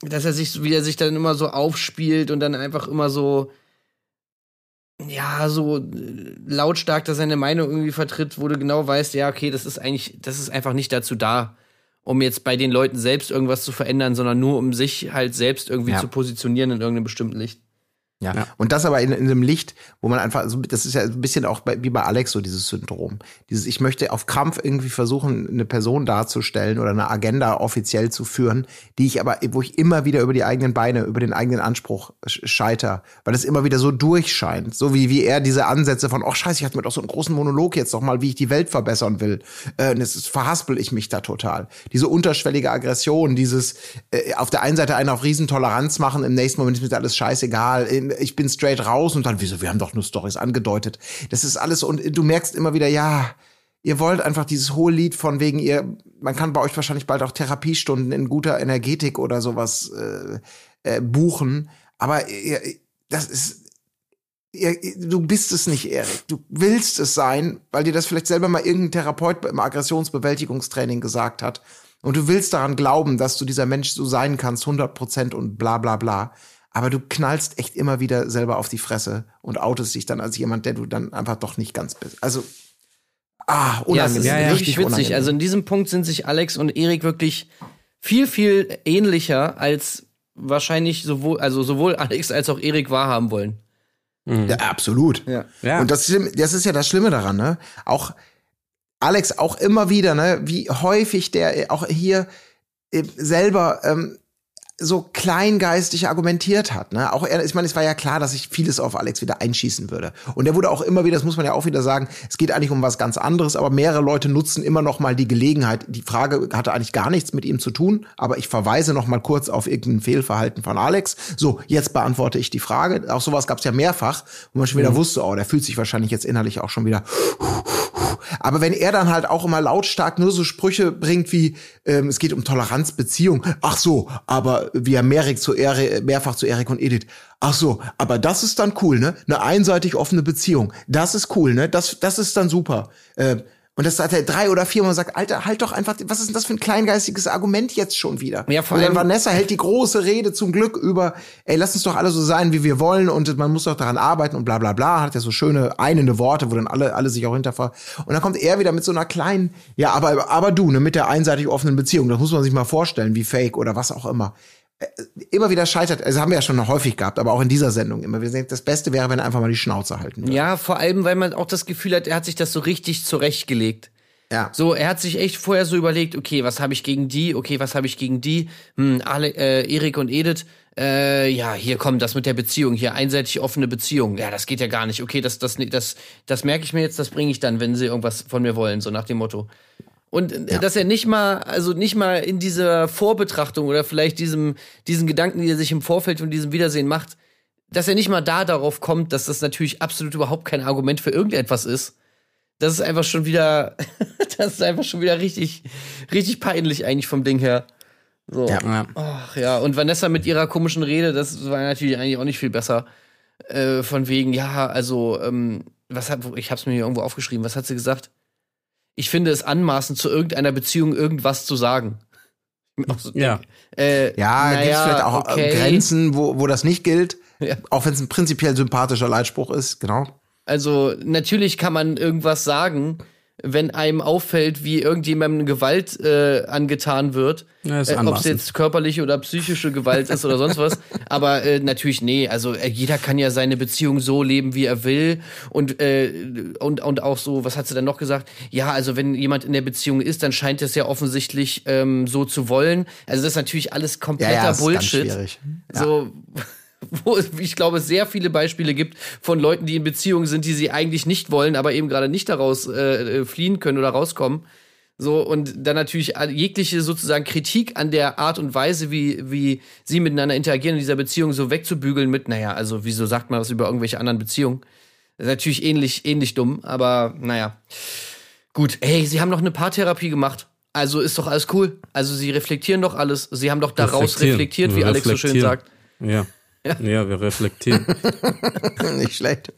dass er sich, wie er sich dann immer so aufspielt und dann einfach immer so, ja, so äh, lautstark da seine Meinung irgendwie vertritt, wo du genau weißt, ja, okay, das ist eigentlich, das ist einfach nicht dazu da, um jetzt bei den Leuten selbst irgendwas zu verändern, sondern nur um sich halt selbst irgendwie Ja. zu positionieren in irgendeinem bestimmten Licht. Ja. Ja. Und das aber in, in einem Licht, wo man einfach, so, das ist ja ein bisschen auch bei, wie bei Alex so dieses Syndrom. Dieses, ich möchte auf Krampf irgendwie versuchen, eine Person darzustellen oder eine Agenda offiziell zu führen, die ich aber, wo ich immer wieder über die eigenen Beine, über den eigenen Anspruch sch- scheiter, weil es immer wieder so durchscheint. So wie, wie er diese Ansätze von, oh scheiße, ich hatte mir doch so einen großen Monolog jetzt noch mal, wie ich die Welt verbessern will. Äh, und jetzt verhaspel ich mich da total. Diese unterschwellige Aggression, dieses äh, auf der einen Seite einen auf Riesentoleranz machen, im nächsten Moment ist mir alles scheißegal, ich bin straight raus und dann, wieso, wir haben doch nur Stories angedeutet. Das ist alles und du merkst immer wieder, ja, ihr wollt einfach dieses hohe Lied von wegen ihr, man kann bei euch wahrscheinlich bald auch Therapiestunden in guter Energetik oder sowas äh, äh, buchen, aber ihr, das ist ihr, du bist es nicht, Erik. Du willst es sein, weil dir das vielleicht selber mal irgendein Therapeut im Aggressionsbewältigungstraining gesagt hat. Und du willst daran glauben, dass du dieser Mensch so sein kannst, 100 Prozent und bla bla bla. Aber du knallst echt immer wieder selber auf die Fresse und outest dich dann als jemand, der du dann einfach doch nicht ganz bist. Also, ah, unangenehm. ist Ja, ja. richtig witzig. unangenehm. Also in diesem Punkt sind sich Alex und Erik wirklich viel, viel ähnlicher als wahrscheinlich sowohl, also sowohl Alex als auch Erik wahrhaben wollen. Ja, absolut. Ja. Ja. Und das, das ist ja das Schlimme daran, ne? Auch Alex auch immer wieder, ne? Wie häufig der auch hier äh, selber ähm, so kleingeistig argumentiert hat, ne? Auch er, ich meine, es war ja klar, dass ich vieles auf Alex wieder einschießen würde. Und er wurde auch immer wieder, das muss man ja auch wieder sagen, es geht eigentlich um was ganz anderes, aber mehrere Leute nutzen immer noch mal die Gelegenheit. Die Frage hatte eigentlich gar nichts mit ihm zu tun, aber ich verweise noch mal kurz auf irgendein Fehlverhalten von Alex. So, jetzt beantworte ich die Frage. Auch sowas gab es ja mehrfach, wo man schon wieder wusste, oh, der fühlt sich wahrscheinlich jetzt innerlich auch schon wieder aber wenn er dann halt auch immer lautstark nur so Sprüche bringt wie, ähm, es geht um Toleranz, Beziehung, ach so, aber wie er Merik zu Eri, mehrfach zu Erik und Edith, ach so, aber das ist dann cool, ne? Eine einseitig offene Beziehung, das ist cool, ne? Das, das ist dann super. Ähm, und das hat er drei oder viermal sagt, Alter, halt doch einfach, was ist denn das für ein kleingeistiges Argument jetzt schon wieder? Ja, vor und dann allem- Vanessa hält die große Rede zum Glück über, ey, lass uns doch alle so sein, wie wir wollen und man muss doch daran arbeiten und bla bla bla, hat ja so schöne einende Worte, wo dann alle, alle sich auch hinterver. Und dann kommt er wieder mit so einer kleinen, ja, aber, aber du, ne, mit der einseitig offenen Beziehung, das muss man sich mal vorstellen, wie fake oder was auch immer. Immer wieder scheitert, also haben wir ja schon noch häufig gehabt, aber auch in dieser Sendung immer. Wir denken, das Beste wäre, wenn er einfach mal die Schnauze halten würde. Ja, vor allem, weil man auch das Gefühl hat, er hat sich das so richtig zurechtgelegt. Ja. So, er hat sich echt vorher so überlegt, okay, was habe ich gegen die, okay, was habe ich gegen die, hm, Ale, äh, Erik und Edith, äh, ja, hier kommt das mit der Beziehung, hier einseitig offene Beziehung, ja, das geht ja gar nicht, okay, das, das, das, das merke ich mir jetzt, das bringe ich dann, wenn sie irgendwas von mir wollen, so nach dem Motto. Und äh, dass er nicht mal, also nicht mal in dieser Vorbetrachtung oder vielleicht diesem, diesen Gedanken, die er sich im Vorfeld von diesem Wiedersehen macht, dass er nicht mal da darauf kommt, dass das natürlich absolut überhaupt kein Argument für irgendetwas ist. Das ist einfach schon wieder, das ist einfach schon wieder richtig, richtig peinlich eigentlich vom Ding her. So. Ja. Ja. Ach ja, und Vanessa mit ihrer komischen Rede, das war natürlich eigentlich auch nicht viel besser. Äh, von wegen, ja, also, ähm, was hat, ich hab's mir hier irgendwo aufgeschrieben, was hat sie gesagt? Ich finde es anmaßend, zu irgendeiner Beziehung irgendwas zu sagen. So Ja. Äh, Ja, naja, gibt es vielleicht auch okay. Grenzen, wo, wo das nicht gilt. Ja. Auch wenn es ein prinzipiell sympathischer Leitspruch ist, genau. Also natürlich kann man irgendwas sagen, wenn einem auffällt, wie irgendjemandem Gewalt äh, angetan wird. Ja, äh, Ob es jetzt körperliche oder psychische Gewalt ist oder sonst was. Aber äh, natürlich, nee, also äh, jeder kann ja seine Beziehung so leben, wie er will. Und, äh, und, und auch so, was hat sie dann noch gesagt? Ja, also wenn jemand in der Beziehung ist, dann scheint es ja offensichtlich ähm, so zu wollen. Also das ist natürlich alles Ja, kompletter ja, ist ganz Bullshit. schwierig. Ja. Wo es, ich glaube, sehr viele Beispiele gibt von Leuten, die in Beziehungen sind, die sie eigentlich nicht wollen, aber eben gerade nicht daraus äh, äh, fliehen können oder rauskommen. So, und dann natürlich jegliche sozusagen Kritik an der Art und Weise, wie, wie sie miteinander interagieren in dieser Beziehung, so wegzubügeln mit, naja, also wieso sagt man das über irgendwelche anderen Beziehungen? Das ist natürlich ähnlich, ähnlich dumm, aber naja. Gut, hey, sie haben doch eine Paartherapie gemacht. Also ist doch alles cool. Also sie reflektieren doch alles. Sie haben doch daraus reflektiert, wie Alex so schön sagt. Ja. ja. wir reflektieren. Nicht schlecht.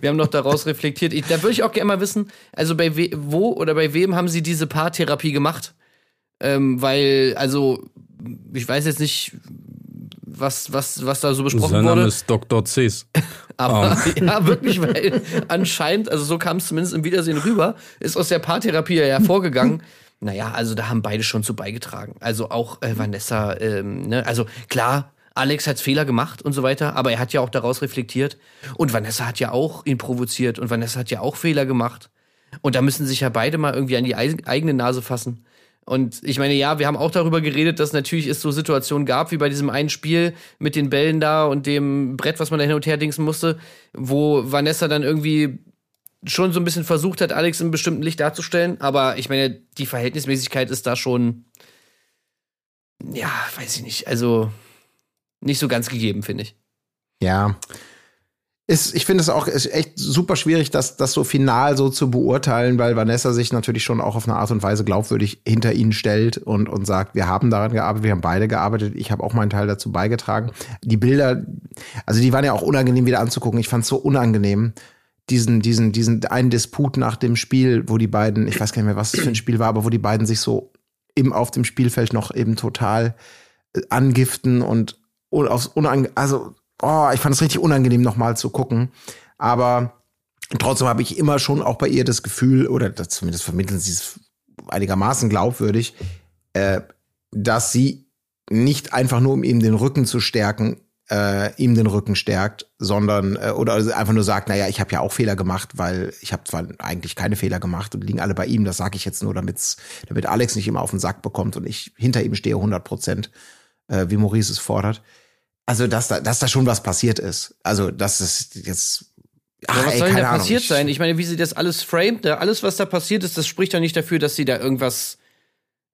Wir haben noch daraus reflektiert. Ich, da würde ich auch gerne mal wissen, also bei we wo oder bei wem haben Sie diese Paartherapie gemacht? Ähm, weil, also, ich weiß jetzt nicht, was, was, was da so besprochen Sein Name wurde. ist Dr. Cs. Aber ja, wirklich, weil anscheinend, also so kam es zumindest im Wiedersehen rüber, ist aus der Paartherapie ja hervorgegangen. Naja, also da haben beide schon zu beigetragen. Also auch äh, Vanessa, ähm, ne? also klar, Alex hat Fehler gemacht und so weiter, aber er hat ja auch daraus reflektiert. Und Vanessa hat ja auch ihn provoziert und Vanessa hat ja auch Fehler gemacht. Und da müssen sich ja beide mal irgendwie an die eigene Nase fassen. Und ich meine, ja, wir haben auch darüber geredet, dass natürlich es so Situationen gab, wie bei diesem einen Spiel mit den Bällen da und dem Brett, was man da hin und her dingsen musste, wo Vanessa dann irgendwie schon so ein bisschen versucht hat, Alex in bestimmten Licht darzustellen. Aber ich meine, die Verhältnismäßigkeit ist da schon, ja, weiß ich nicht, also nicht so ganz gegeben, finde ich. Ja. Ist, ich finde es auch echt super schwierig, das, das so final so zu beurteilen, weil Vanessa sich natürlich schon auch auf eine Art und Weise glaubwürdig hinter ihnen stellt und, und sagt, wir haben daran gearbeitet, wir haben beide gearbeitet, ich habe auch meinen Teil dazu beigetragen. Die Bilder, also die waren ja auch unangenehm wieder anzugucken. Ich fand es so unangenehm, diesen, diesen, diesen einen Disput nach dem Spiel, wo die beiden, ich weiß gar nicht mehr, was es für ein Spiel war, aber wo die beiden sich so eben auf dem Spielfeld noch eben total äh, angiften und, aufs unang also oh, ich fand es richtig unangenehm nochmal zu gucken, aber trotzdem habe ich immer schon auch bei ihr das Gefühl oder das, zumindest vermitteln sie es einigermaßen glaubwürdig, äh, dass sie nicht einfach nur um ihm den Rücken zu stärken, äh, ihm den Rücken stärkt, sondern äh, oder also einfach nur sagt, naja, ich habe ja auch Fehler gemacht, weil ich habe zwar eigentlich keine Fehler gemacht und liegen alle bei ihm, das sage ich jetzt nur, damit's, damit Alex nicht immer auf den Sack bekommt und ich hinter ihm stehe 100 Prozent, äh, wie Maurice es fordert. Also, dass da, dass da schon was passiert ist. Also, dass es jetzt. Aber Ach, was ey, soll denn da Ahnung. passiert Ich- sein? Ich meine, wie sie das alles framed, da alles, was da passiert ist, das spricht doch nicht dafür, dass sie da irgendwas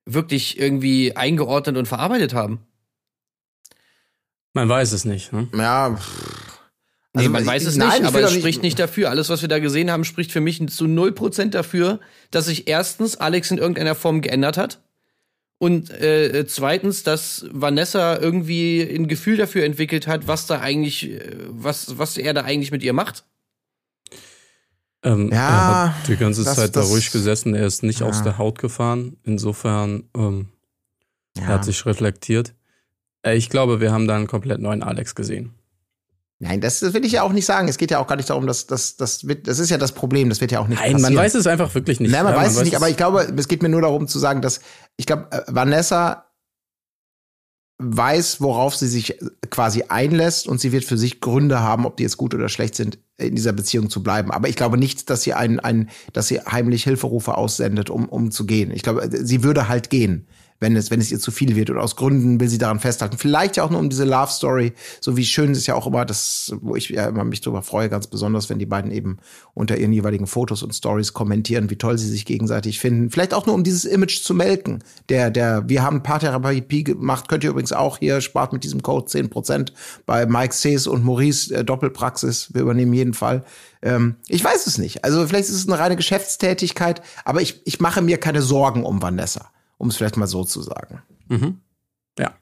wirklich irgendwie eingeordnet und verarbeitet haben. Man weiß es nicht. Ne? Ja. pff. Nee, Also, man ich- weiß es nein, nicht, ich aber es spricht nicht dafür. Alles, was wir da gesehen haben, spricht für mich zu 0% dafür, dass sich erstens Alex in irgendeiner Form geändert hat. Und äh, zweitens, dass Vanessa irgendwie ein Gefühl dafür entwickelt hat, was da eigentlich, äh, was, was er da eigentlich mit ihr macht. Ähm, Ja, er hat die ganze das- Zeit da das- ruhig gesessen. Er ist nicht Ja. aus der Haut gefahren. Insofern, ähm, Ja. er hat sich reflektiert. Äh, ich glaube, wir haben da einen komplett neuen Alex gesehen. Nein, das, das will ich ja auch nicht sagen. Es geht ja auch gar nicht darum, dass das, das wird, das ist ja das Problem. Das wird ja auch nicht Nein, passieren. man weiß es einfach wirklich nicht. Nein, man Ja, weiß es nicht, aber ich glaube, es geht mir nur darum zu sagen, dass ich glaube, äh, Vanessa weiß, worauf sie sich quasi einlässt und sie wird für sich Gründe haben, ob die jetzt gut oder schlecht sind, in dieser Beziehung zu bleiben. Aber ich glaube nicht, dass sie einen, einen dass sie heimlich Hilferufe aussendet, um, um zu gehen. Ich glaube, sie würde halt gehen, wenn es, wenn es ihr zu viel wird. Und aus Gründen will sie daran festhalten. Vielleicht ja auch nur um diese Love Story, so wie schön es ja auch immer, das, wo ich ja immer mich darüber freue, ganz besonders, wenn die beiden eben unter ihren jeweiligen Fotos und Stories kommentieren, wie toll sie sich gegenseitig finden. Vielleicht auch nur um dieses Image zu melken. Der, der, wir haben Paartherapie gemacht, könnt ihr übrigens auch hier, spart mit diesem Code 10% bei Mike Sees und Maurice äh, Doppelpraxis. Wir übernehmen jeden Fall. Ähm, ich weiß es nicht. Also vielleicht ist es eine reine Geschäftstätigkeit, aber ich, ich mache mir keine Sorgen um Vanessa, um es vielleicht mal so zu sagen. Ja.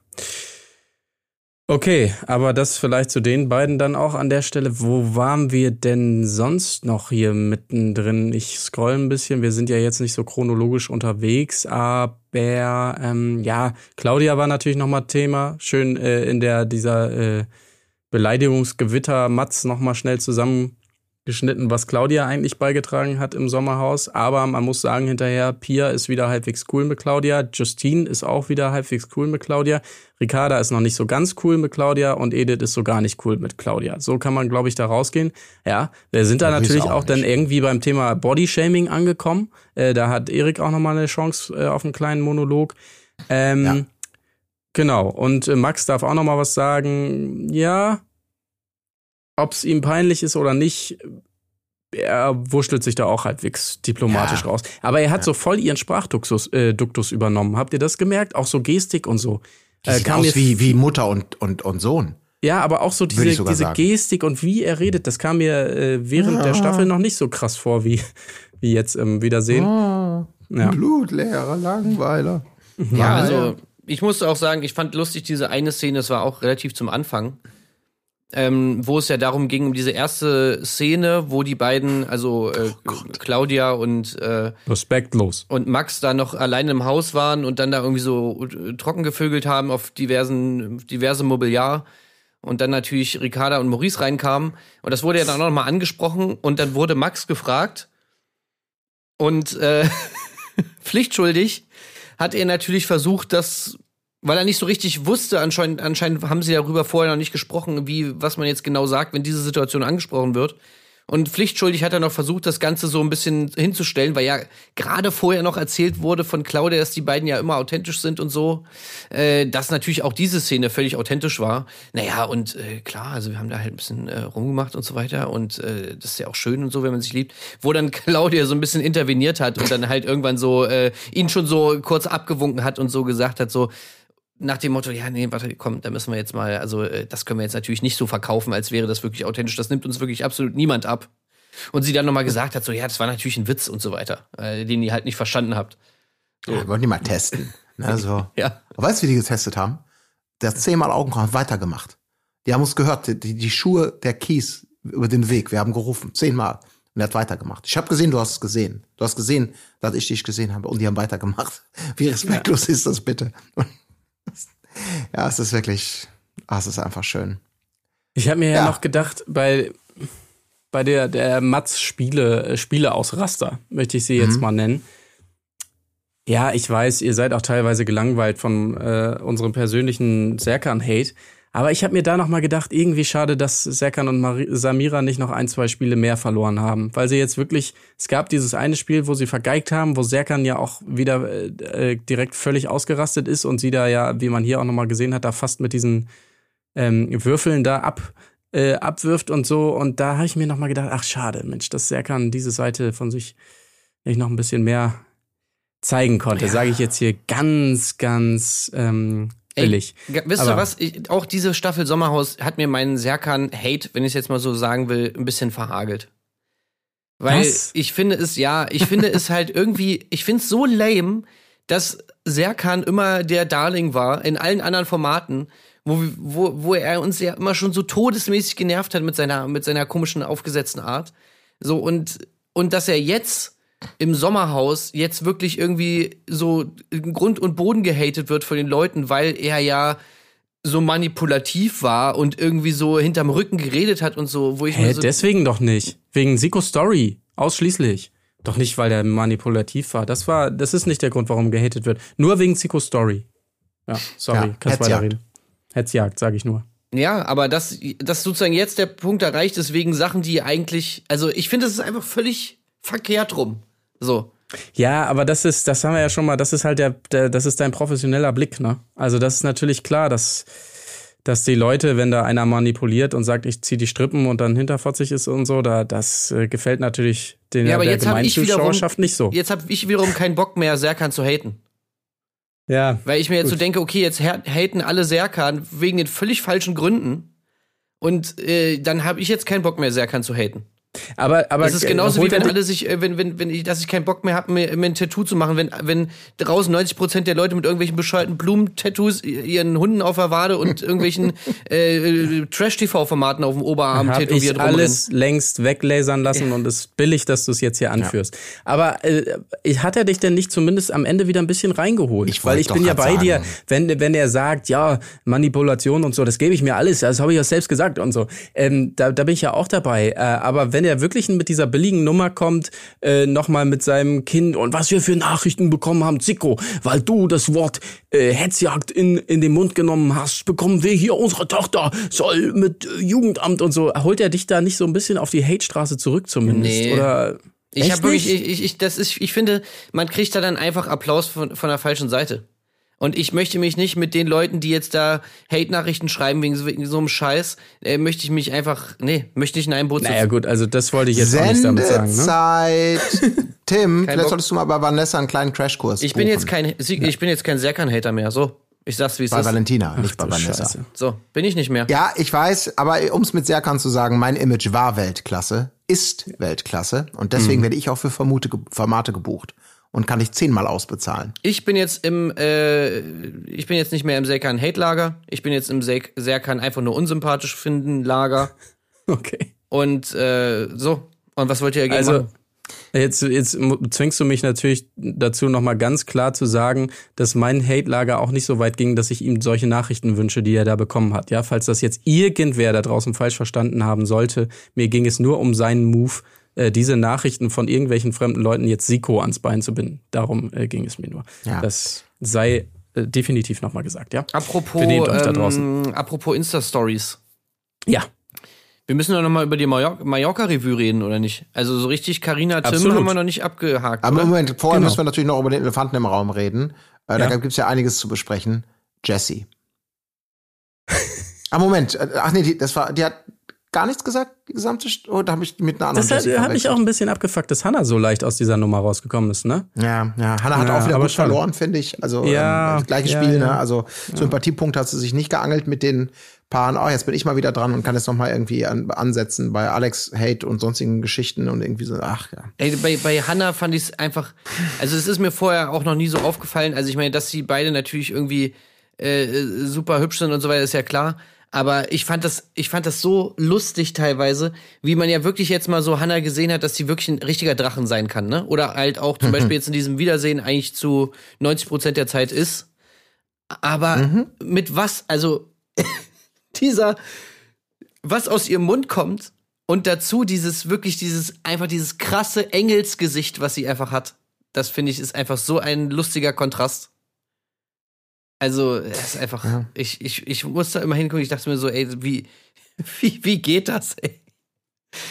Okay, aber das vielleicht zu den beiden dann auch an der Stelle. Wo waren wir denn sonst noch hier mittendrin? Ich scroll ein bisschen. Wir sind ja jetzt nicht so chronologisch unterwegs, aber ähm, ja, Claudia war natürlich noch mal Thema. Schön äh, in der dieser äh, Beleidigungsgewitter Matz noch mal schnell zusammen geschnitten, was Claudia eigentlich beigetragen hat im Sommerhaus. Aber man muss sagen, hinterher, Pia ist wieder halbwegs cool mit Claudia. Justine ist auch wieder halbwegs cool mit Claudia. Ricarda ist noch nicht so ganz cool mit Claudia und Edith ist so gar nicht cool mit Claudia. So kann man, glaube ich, da rausgehen. Ja, wir sind da natürlich auch, auch dann irgendwie beim Thema Bodyshaming angekommen. Äh, da hat Erik auch nochmal eine Chance äh, auf einen kleinen Monolog. Ähm, Ja. Genau. Und äh, Max darf auch nochmal was sagen. Ja, ob es ihm peinlich ist oder nicht, er wurschtelt sich da auch halbwegs diplomatisch Ja. raus. Aber er hat so voll ihren Sprachduktus äh, Duktus übernommen. Habt ihr das gemerkt? Auch so Gestik und so. Die sieht kam aus mir- wie, wie Mutter und, und, und Sohn. Ja, aber auch so diese, diese sagen. Gestik und wie er redet, das kam mir äh, während der Staffel noch nicht so krass vor, wie, wie jetzt im Wiedersehen. Ah, Ja. Blutleerer Langweiler. Ja, Ah, also ich musste auch sagen, ich fand lustig diese eine Szene, das war auch relativ zum Anfang, ähm, wo es ja darum ging, um diese erste Szene, wo die beiden, also äh, Claudia und, äh, Respektlos. und Max da noch alleine im Haus waren und dann da irgendwie so äh, trocken gevögelt haben auf diversen, diverse Mobiliar. Und dann natürlich Ricarda und Maurice reinkamen. Und das wurde ja dann auch nochmal angesprochen. Und dann wurde Max gefragt. Und äh, pflichtschuldig hat er natürlich versucht, das, weil er nicht so richtig wusste, anscheinend, anscheinend haben sie darüber vorher noch nicht gesprochen, wie, was man jetzt genau sagt, wenn diese Situation angesprochen wird. Und pflichtschuldig hat er noch versucht, das Ganze so ein bisschen hinzustellen, weil ja gerade vorher noch erzählt wurde von Claudia, dass die beiden ja immer authentisch sind und so, äh, dass natürlich auch diese Szene völlig authentisch war. Naja, und äh, klar, also wir haben da halt ein bisschen äh, rumgemacht und so weiter und äh, das ist ja auch schön und so, wenn man sich liebt. Wo dann Claudia so ein bisschen interveniert hat und dann halt irgendwann so äh, ihn schon so kurz abgewunken hat und so gesagt hat, so, nach dem Motto, ja, nee, warte, komm, da müssen wir jetzt mal, also äh, das können wir jetzt natürlich nicht so verkaufen, als wäre das wirklich authentisch. Das nimmt uns wirklich absolut niemand ab. Und sie dann nochmal gesagt hat, so, ja, das war natürlich ein Witz und so weiter, äh, den ihr halt nicht verstanden habt. Ja, wollen die mal testen. Ne, so. Ja. Weißt du, wie die getestet haben? Der hat zehnmal Augenbrauen weitergemacht. Die haben uns gehört, die, die Schuhe der Kies über den Weg. Wir haben gerufen, zehnmal. Und er hat weitergemacht. Ich habe gesehen, du hast es gesehen. Du hast gesehen, dass ich dich gesehen habe. Und die haben weitergemacht. Wie respektlos ist das bitte? Ja, es ist wirklich, ah, es ist einfach schön. Ich habe mir ja. Ja. noch gedacht, bei, bei der, der Mats Spiele, äh, Spiele aus Raster, möchte ich sie jetzt mal nennen. Ja, ich weiß, ihr seid auch teilweise gelangweilt von äh, unserem persönlichen Serkan-Hate. Aber ich habe mir da noch mal gedacht, irgendwie schade, dass Serkan und Mari Samira nicht noch ein, zwei Spiele mehr verloren haben. Weil sie jetzt wirklich, es gab dieses eine Spiel, wo sie vergeigt haben, wo Serkan ja auch wieder äh, äh, direkt völlig ausgerastet ist und sie da ja, wie man hier auch noch mal gesehen hat, da fast mit diesen ähm, Würfeln da ab, äh, abwirft und so. Und da habe ich mir noch mal gedacht, ach schade, Mensch, dass Serkan diese Seite von sich nicht noch ein bisschen mehr zeigen konnte. Sage ich jetzt hier ganz, ganz ähm, billig. Ey, wisst ihr was? Ich, auch diese Staffel Sommerhaus hat mir meinen Serkan-Hate, wenn ich es jetzt mal so sagen will, ein bisschen verhagelt. Weil Was? ich finde es, ja, ich finde es halt irgendwie, ich finde es so lame, dass Serkan immer der Darling war in allen anderen Formaten, wo, wo, wo er uns ja immer schon so todesmäßig genervt hat mit seiner, mit seiner komischen, aufgesetzten Art. So, und, und dass er jetzt im Sommerhaus jetzt wirklich irgendwie so Grund und Boden gehatet wird von den Leuten, weil er ja so manipulativ war und irgendwie so hinterm Rücken geredet hat und so, wo ich Hä, mir so deswegen doch nicht. Wegen Siko Story. Ausschließlich. Doch nicht, weil der manipulativ war. Das war, das ist nicht der Grund, warum gehatet wird. Nur wegen Siko Story. Ja, sorry, Ja, kannst Hetzjagd. weiterreden. Hetzjagd, sage ich nur. Ja, aber dass, dass sozusagen jetzt der Punkt erreicht ist wegen Sachen, die eigentlich, also ich finde, es ist einfach völlig verkehrt rum. So. Ja, aber das ist, das haben wir ja schon mal, das ist halt der, der das ist dein professioneller Blick, ne? Also das ist natürlich klar, dass, dass die Leute, wenn da einer manipuliert und sagt, ich zieh die Strippen und dann hinterfotzig ist und so, da, das äh, gefällt natürlich den, Ja, aber der jetzt Gemeinzuschauerschaft nicht so. jetzt habe ich wiederum keinen Bock mehr, Serkan zu haten. Ja. Weil ich mir jetzt Gut. so denke, okay, jetzt ha- haten alle Serkan wegen den völlig falschen Gründen. Und äh, dann habe ich jetzt keinen Bock mehr, Serkan zu haten. Aber, aber Das ist genauso wie wenn alle sich, äh, wenn, wenn, wenn ich, dass ich keinen Bock mehr habe, mir, mir ein Tattoo zu machen, wenn, wenn draußen 90% der Leute mit irgendwelchen bescheuerten Blumentattoos ihren Hunden auf der Wade und irgendwelchen äh, Trash-TV-Formaten auf dem Oberarm hab tätowiert ich alles längst weglasern lassen und es ist billig, dass du es jetzt hier anführst. Aber äh, hat er dich denn nicht zumindest am Ende wieder ein bisschen reingeholt? Ich Weil ich bin ja bei dir, sagen. wenn, wenn er sagt, ja, Manipulation und so, das gebe ich mir alles, das habe ich ja selbst gesagt und so. Ähm, da, da bin ich ja auch dabei. Äh, aber wenn der wirklich mit dieser billigen Nummer kommt, äh, nochmal mit seinem Kind und was wir für Nachrichten bekommen haben, Zico, weil du das Wort äh, Hetzjagd in, in den Mund genommen hast, bekommen wir hier unsere Tochter, soll mit äh, Jugendamt und so. Holt er dich da nicht so ein bisschen auf die Hate-Straße zurück zumindest? Nee. Oder Ich habe wirklich, ich, ich, das ist, ich finde, man kriegt da dann einfach Applaus von, von der falschen Seite. Und ich möchte mich nicht mit den Leuten, die jetzt da Hate-Nachrichten schreiben wegen so, wegen so einem Scheiß, äh, möchte ich mich einfach, nee, möchte ich in einem Boot sitzen. Naja, gut, also das wollte ich jetzt auch nicht damit sagen. Ne? Tim, vielleicht Bock. solltest du mal bei Vanessa einen kleinen Crashkurs ich bin buchen. jetzt kein, ich bin jetzt kein Serkan-Hater mehr, so. Ich sag's, wie es bei ist. Valentina, nicht bei du Vanessa. Scheiße. So, bin ich nicht mehr. Ja, ich weiß, aber um es mit Serkan zu sagen, mein Image war Weltklasse, ist Weltklasse und Mhm. deswegen werde ich auch für Vermute, Formate gebucht und kann ich zehnmal ausbezahlen. Ich bin jetzt im, äh, ich bin jetzt nicht mehr im Serkan-Hate-Lager. Ich bin jetzt im Sek- Serkan einfach nur unsympathisch finden Lager. Okay. Und äh, so. Und was wollt ihr dagegen Also machen? jetzt, jetzt zwingst du mich natürlich dazu, nochmal ganz klar zu sagen, dass mein Hate-Lager auch nicht so weit ging, dass ich ihm solche Nachrichten wünsche, die er da bekommen hat. Ja, falls das jetzt irgendwer da draußen falsch verstanden haben sollte, mir ging es nur um seinen Move, äh, diese Nachrichten von irgendwelchen fremden Leuten jetzt Siko ans Bein zu binden. Darum äh, ging es mir nur. Ja. Das sei äh, definitiv nochmal gesagt, ja. Apropos, Benehmt euch da draußen. ähm, apropos Insta-Stories. Ja, Wir müssen doch noch mal über die Mallor- Mallorca-Revue reden, oder nicht? Also so richtig Carina Tim Absolut. haben wir noch nicht abgehakt. Aber oder? Moment, vorher Genau. müssen wir natürlich noch über den Elefanten im Raum reden. Äh, Ja. Da gibt's ja einiges zu besprechen. Jessie. ah, Moment. äh, Ach nee, die, das war, die hat gar nichts gesagt, die gesamte St da habe ich mit einer anderen das hat, hat mich auch ein bisschen abgefuckt, dass Hannah so leicht aus dieser Nummer rausgekommen ist, ne? Ja, ja. Hannah hat Ja, auch wieder aber gut schon. verloren, finde ich. Also Ja, ähm, gleiches ja, Spiel, ja. ne? Also Sympathiepunkt hat sie sich nicht geangelt mit den Paaren. Oh, jetzt bin ich mal wieder dran und kann jetzt noch mal irgendwie an, ansetzen bei Alex Hate und sonstigen Geschichten und irgendwie so. Ach ja. Ey, bei, bei Hannah fand ich es einfach, also es ist mir vorher auch noch nie so aufgefallen. Also ich meine, dass sie beide natürlich irgendwie äh, super hübsch sind und so weiter, ist ja klar. Aber ich fand das, ich fand das so lustig teilweise, wie man ja wirklich jetzt mal so Hannah gesehen hat, dass sie wirklich ein richtiger Drachen sein kann, ne? Oder halt auch zum Beispiel jetzt in diesem Wiedersehen eigentlich zu 90 Prozent der Zeit ist. Aber mit was, also dieser, was aus ihrem Mund kommt und dazu dieses wirklich dieses einfach dieses krasse Engelsgesicht, was sie einfach hat. Das finde ich ist einfach so ein lustiger Kontrast. Also, es ist einfach Ja. ich ich ich musste immer hingucken, ich dachte mir so, ey, wie wie wie geht das, ey?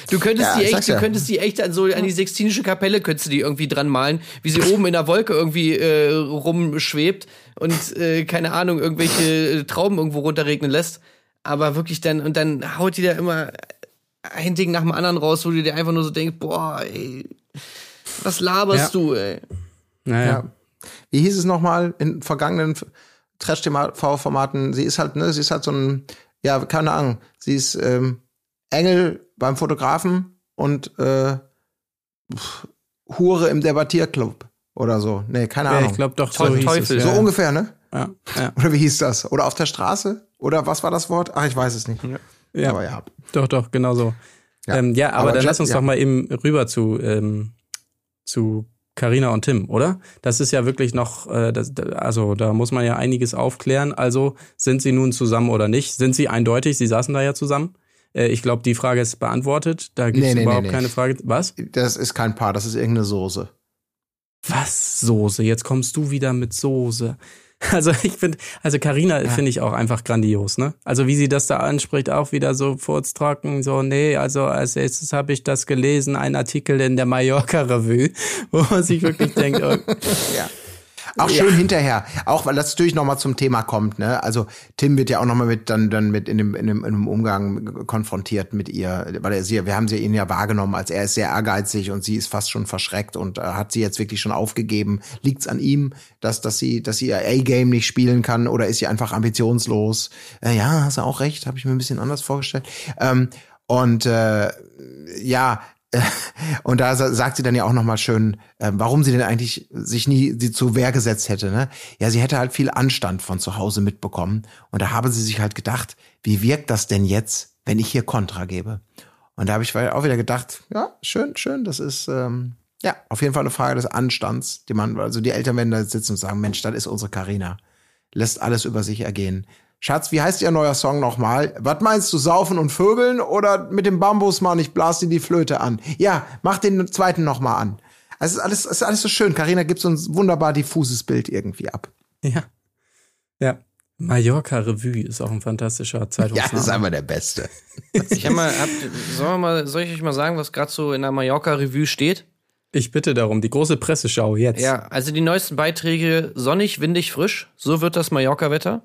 Du könntest Ja, die echt, du ja. könntest die echt an so an die Sextinische Kapelle könntest du die irgendwie dran malen, wie sie oben in der Wolke irgendwie äh, rumschwebt und äh, keine Ahnung irgendwelche äh, Trauben irgendwo runterregnen lässt. Aber wirklich dann und dann haut die da immer ein Ding nach dem anderen raus, wo du dir einfach nur so denkst, boah, ey, was laberst Ja. du, ey? Naja. Ja. Wie hieß es nochmal in vergangenen Trash-TV-Formaten? Sie ist halt, ne, sie ist halt so ein, ja, keine Ahnung, sie ist ähm, Engel beim Fotografen und äh, pf, Hure im Debattierclub oder so. Nee, keine Ja, Ahnung. ich glaube doch, so Teufel. hieß Teufel. es. so Ja, ungefähr, ne? ja, ja, Oder wie hieß das? Oder auf der Straße? Oder was war das Wort? Ach, ich weiß es nicht. ja. Aber ja. Doch, doch, genau so. Ja. Ja, ähm, ja aber, Aber dann lass uns ja. doch mal eben rüber zu ähm, zu Carina und Tim, oder? Das ist ja wirklich noch, äh, das, also da muss man ja einiges aufklären. Also sind sie nun zusammen oder nicht? Sind sie eindeutig? Sie saßen da ja zusammen. Äh, ich glaube, die Frage ist beantwortet. Da gibt es Nee, nee, überhaupt nee. keine Frage. Was? Das ist kein Paar, das ist irgendeine Soße. Was? Soße? Jetzt kommst du wieder mit Soße. Also ich finde, also Carina finde ich auch einfach grandios, ne? Also wie sie das da anspricht, auch wieder so furztrocken, so, nee, also als erstes habe ich das gelesen, ein Artikel in der Mallorca Revue, wo man sich wirklich denkt, oh, Ja. Auch schön hinterher, auch weil das natürlich noch mal zum Thema kommt, ne? Also Tim wird ja auch noch mal mit dann dann mit in dem in dem, in dem Umgang konfrontiert mit ihr, weil er sie, wir haben sie ihn ja wahrgenommen, als er ist sehr ehrgeizig und sie ist fast schon verschreckt und äh, hat sie jetzt wirklich schon aufgegeben. Liegt's an ihm, dass dass sie dass sie ihr A-Game nicht spielen kann oder ist sie einfach ambitionslos? Äh, ja, hast du auch recht, habe ich mir ein bisschen anders vorgestellt. Ähm, und äh, ja, und da sa- sagt sie dann ja auch noch mal schön, äh, warum sie denn eigentlich sich nie sie zu Wehr gesetzt hätte. Ne? Ja, sie hätte halt viel Anstand von zu Hause mitbekommen. Und da habe sie sich halt gedacht, wie wirkt das denn jetzt, wenn ich hier Kontra gebe? Und da habe ich auch wieder gedacht, ja, schön, schön, das ist ähm, ja auf jeden Fall eine Frage des Anstands, die man, also die Eltern werden da sitzen und sagen, Mensch, das ist unsere Karina, lässt alles über sich ergehen. Schatz, wie heißt Ihr neuer Song nochmal? Was meinst du, saufen und vögeln oder mit dem Bambusmann, ich blas dir die Flöte an? Ja, mach den zweiten nochmal an. Also, es ist alles, es ist alles so schön. Carina gibt so ein wunderbar diffuses Bild irgendwie ab. Ja. Ja. Mallorca Revue ist auch ein fantastischer Ja, Zeitungsname. das ist einfach der Beste. Ich hab mal, hab, wir mal, soll ich euch mal sagen, was gerade so in der Mallorca-Revue steht? ich bitte darum, die große Presseschau jetzt. Ja, also die neuesten Beiträge sonnig, windig, frisch. So wird das Mallorca-Wetter.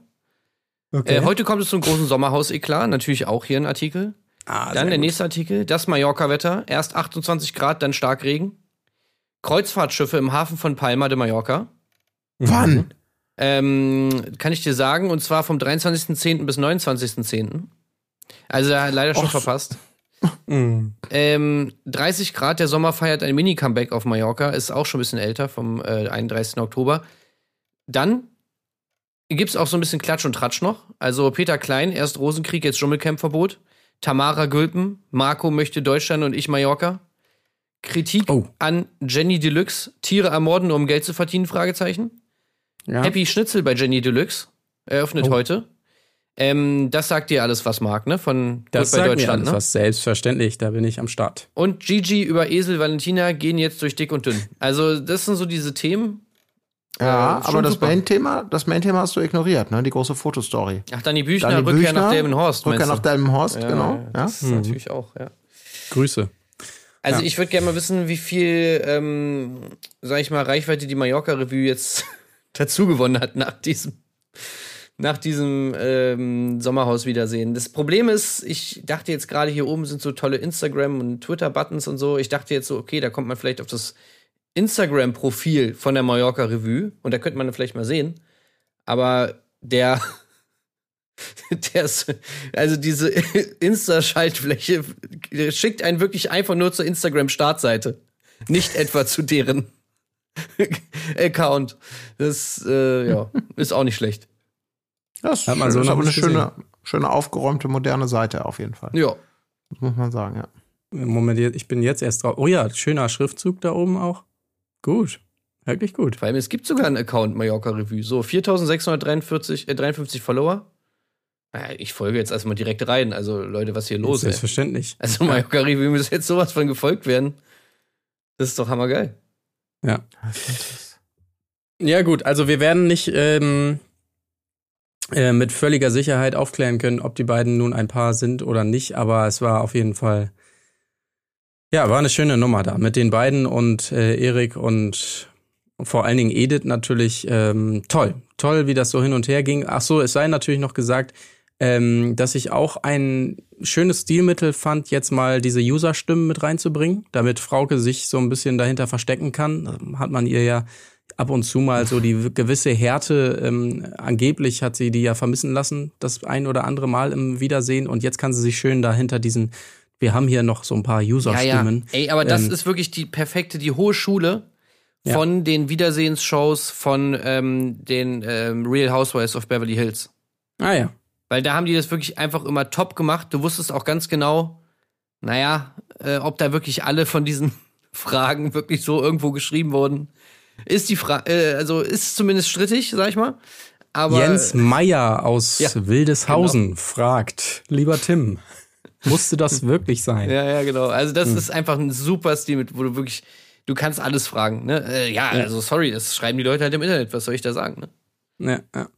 Okay. Äh, heute kommt es zum großen Sommerhaus-Eklat. Natürlich auch hier ein Artikel. ah, Dann der gut. nächste Artikel. Das Mallorca-Wetter. Erst 28 Grad, dann Starkregen. Kreuzfahrtschiffe im Hafen von Palma de Mallorca. Wann? Ähm, kann ich dir sagen, und zwar vom 23.10. bis 29.10. Also leider schon Och. verpasst. Mhm. Ähm, 30 Grad, der Sommer feiert ein Mini-Comeback auf Mallorca, ist auch schon ein bisschen älter, vom äh, 31. Oktober. Dann gibt's auch so ein bisschen Klatsch und Tratsch noch. Also Peter Klein, erst Rosenkrieg, jetzt Dschungelcamp-Verbot. Tamara Gülpen, Marco möchte Deutschland und ich Mallorca. Kritik Oh. an Jenny Deluxe, Tiere ermorden, um Geld zu verdienen, Fragezeichen. Ja. Happy Schnitzel bei Jenny Deluxe, eröffnet Oh. heute. Ähm, das sagt dir alles was, Marc, ne? Von Das sagt mir Deutschland, alles ne? was. Selbstverständlich, da bin ich am Start. Und Gigi über Esel Valentina gehen jetzt durch dick und dünn. Also, das sind so diese Themen. Ja, Äh, aber das. Main-Thema, das Main-Thema hast du ignoriert, ne? Die große Fotostory. Ach, Dani Büchner, Dani Rückkehr Büchner, nach Delmenhorst. Rückkehr nach? Delmenhorst, Ja, genau. ja, Ja. Das ist natürlich auch, ja. Grüße. Also Ja. ich würde gerne mal wissen, wie viel, ähm, sag ich mal, Reichweite die Mallorca-Revue jetzt dazu gewonnen hat nach diesem, nach diesem ähm, Sommerhaus-Wiedersehen. Das Problem ist, ich dachte jetzt gerade hier oben sind so tolle Instagram- und Twitter-Buttons und so. Ich dachte jetzt so, okay, da kommt man vielleicht auf das Instagram-Profil von der Mallorca-Revue und da könnte man vielleicht mal sehen. Aber der, der ist, also diese Insta-Schaltfläche schickt einen wirklich einfach nur zur Instagram-Startseite. Nicht etwa zu deren Account. Das, äh, ja, ist auch nicht schlecht. Das Hat man so ist aber eine gesehen. schöne, schöne aufgeräumte, moderne Seite auf jeden Fall. Ja. Das muss man sagen, ja. Moment, ich bin jetzt erst drauf. Oh ja, schöner Schriftzug da oben auch. Gut. Wirklich gut. Vor allem, es gibt sogar einen Account Mallorca Revue. So, 4643, äh, 53 Follower. Naja, ich folge jetzt erstmal direkt rein. Also, Leute, was hier los ist. Selbstverständlich. Also, Mallorca Revue muss jetzt sowas von gefolgt werden. Das ist doch hammergeil. Ja. Ja, gut, also wir werden nicht ähm, äh, mit völliger Sicherheit aufklären können, ob die beiden nun ein Paar sind oder nicht, aber es war auf jeden Fall, ja, war eine schöne Nummer da mit den beiden und äh, Erik und vor allen Dingen Edith natürlich ähm, toll. Toll, wie das so hin und her ging. Ach so, es sei natürlich noch gesagt, ähm, dass ich auch ein schönes Stilmittel fand, jetzt mal diese User-Stimmen mit reinzubringen, damit Frauke sich so ein bisschen dahinter verstecken kann. Ähm, Hat man ihr ja ab und zu mal so die gewisse Härte, ähm, angeblich hat sie die ja vermissen lassen, das ein oder andere Mal im Wiedersehen. Und jetzt kann sie sich schön dahinter diesen, wir haben hier noch so ein paar Ja, ja. User-Stimmen. Ey, aber das Ähm, ist wirklich die perfekte, die hohe Schule Ja. von den Wiedersehensshows von ähm, den ähm, Real Housewives of Beverly Hills. Ah ja. Weil da haben die das wirklich einfach immer top gemacht. Du wusstest auch ganz genau, naja, äh, ob da wirklich alle von diesen Fragen wirklich so irgendwo geschrieben wurden. Ist die Frage, äh, also ist zumindest strittig, sag ich mal. Aber Jens Meyer aus Ja, Wildeshausen fragt, lieber Tim, musste das wirklich sein? Ja, ja, genau. Also Hm. das ist einfach ein super Stil, mit, wo du wirklich, du kannst alles fragen. Ne? Äh, ja, also sorry, das schreiben die Leute halt im Internet. Was soll ich da sagen? Ne? Ja, ja.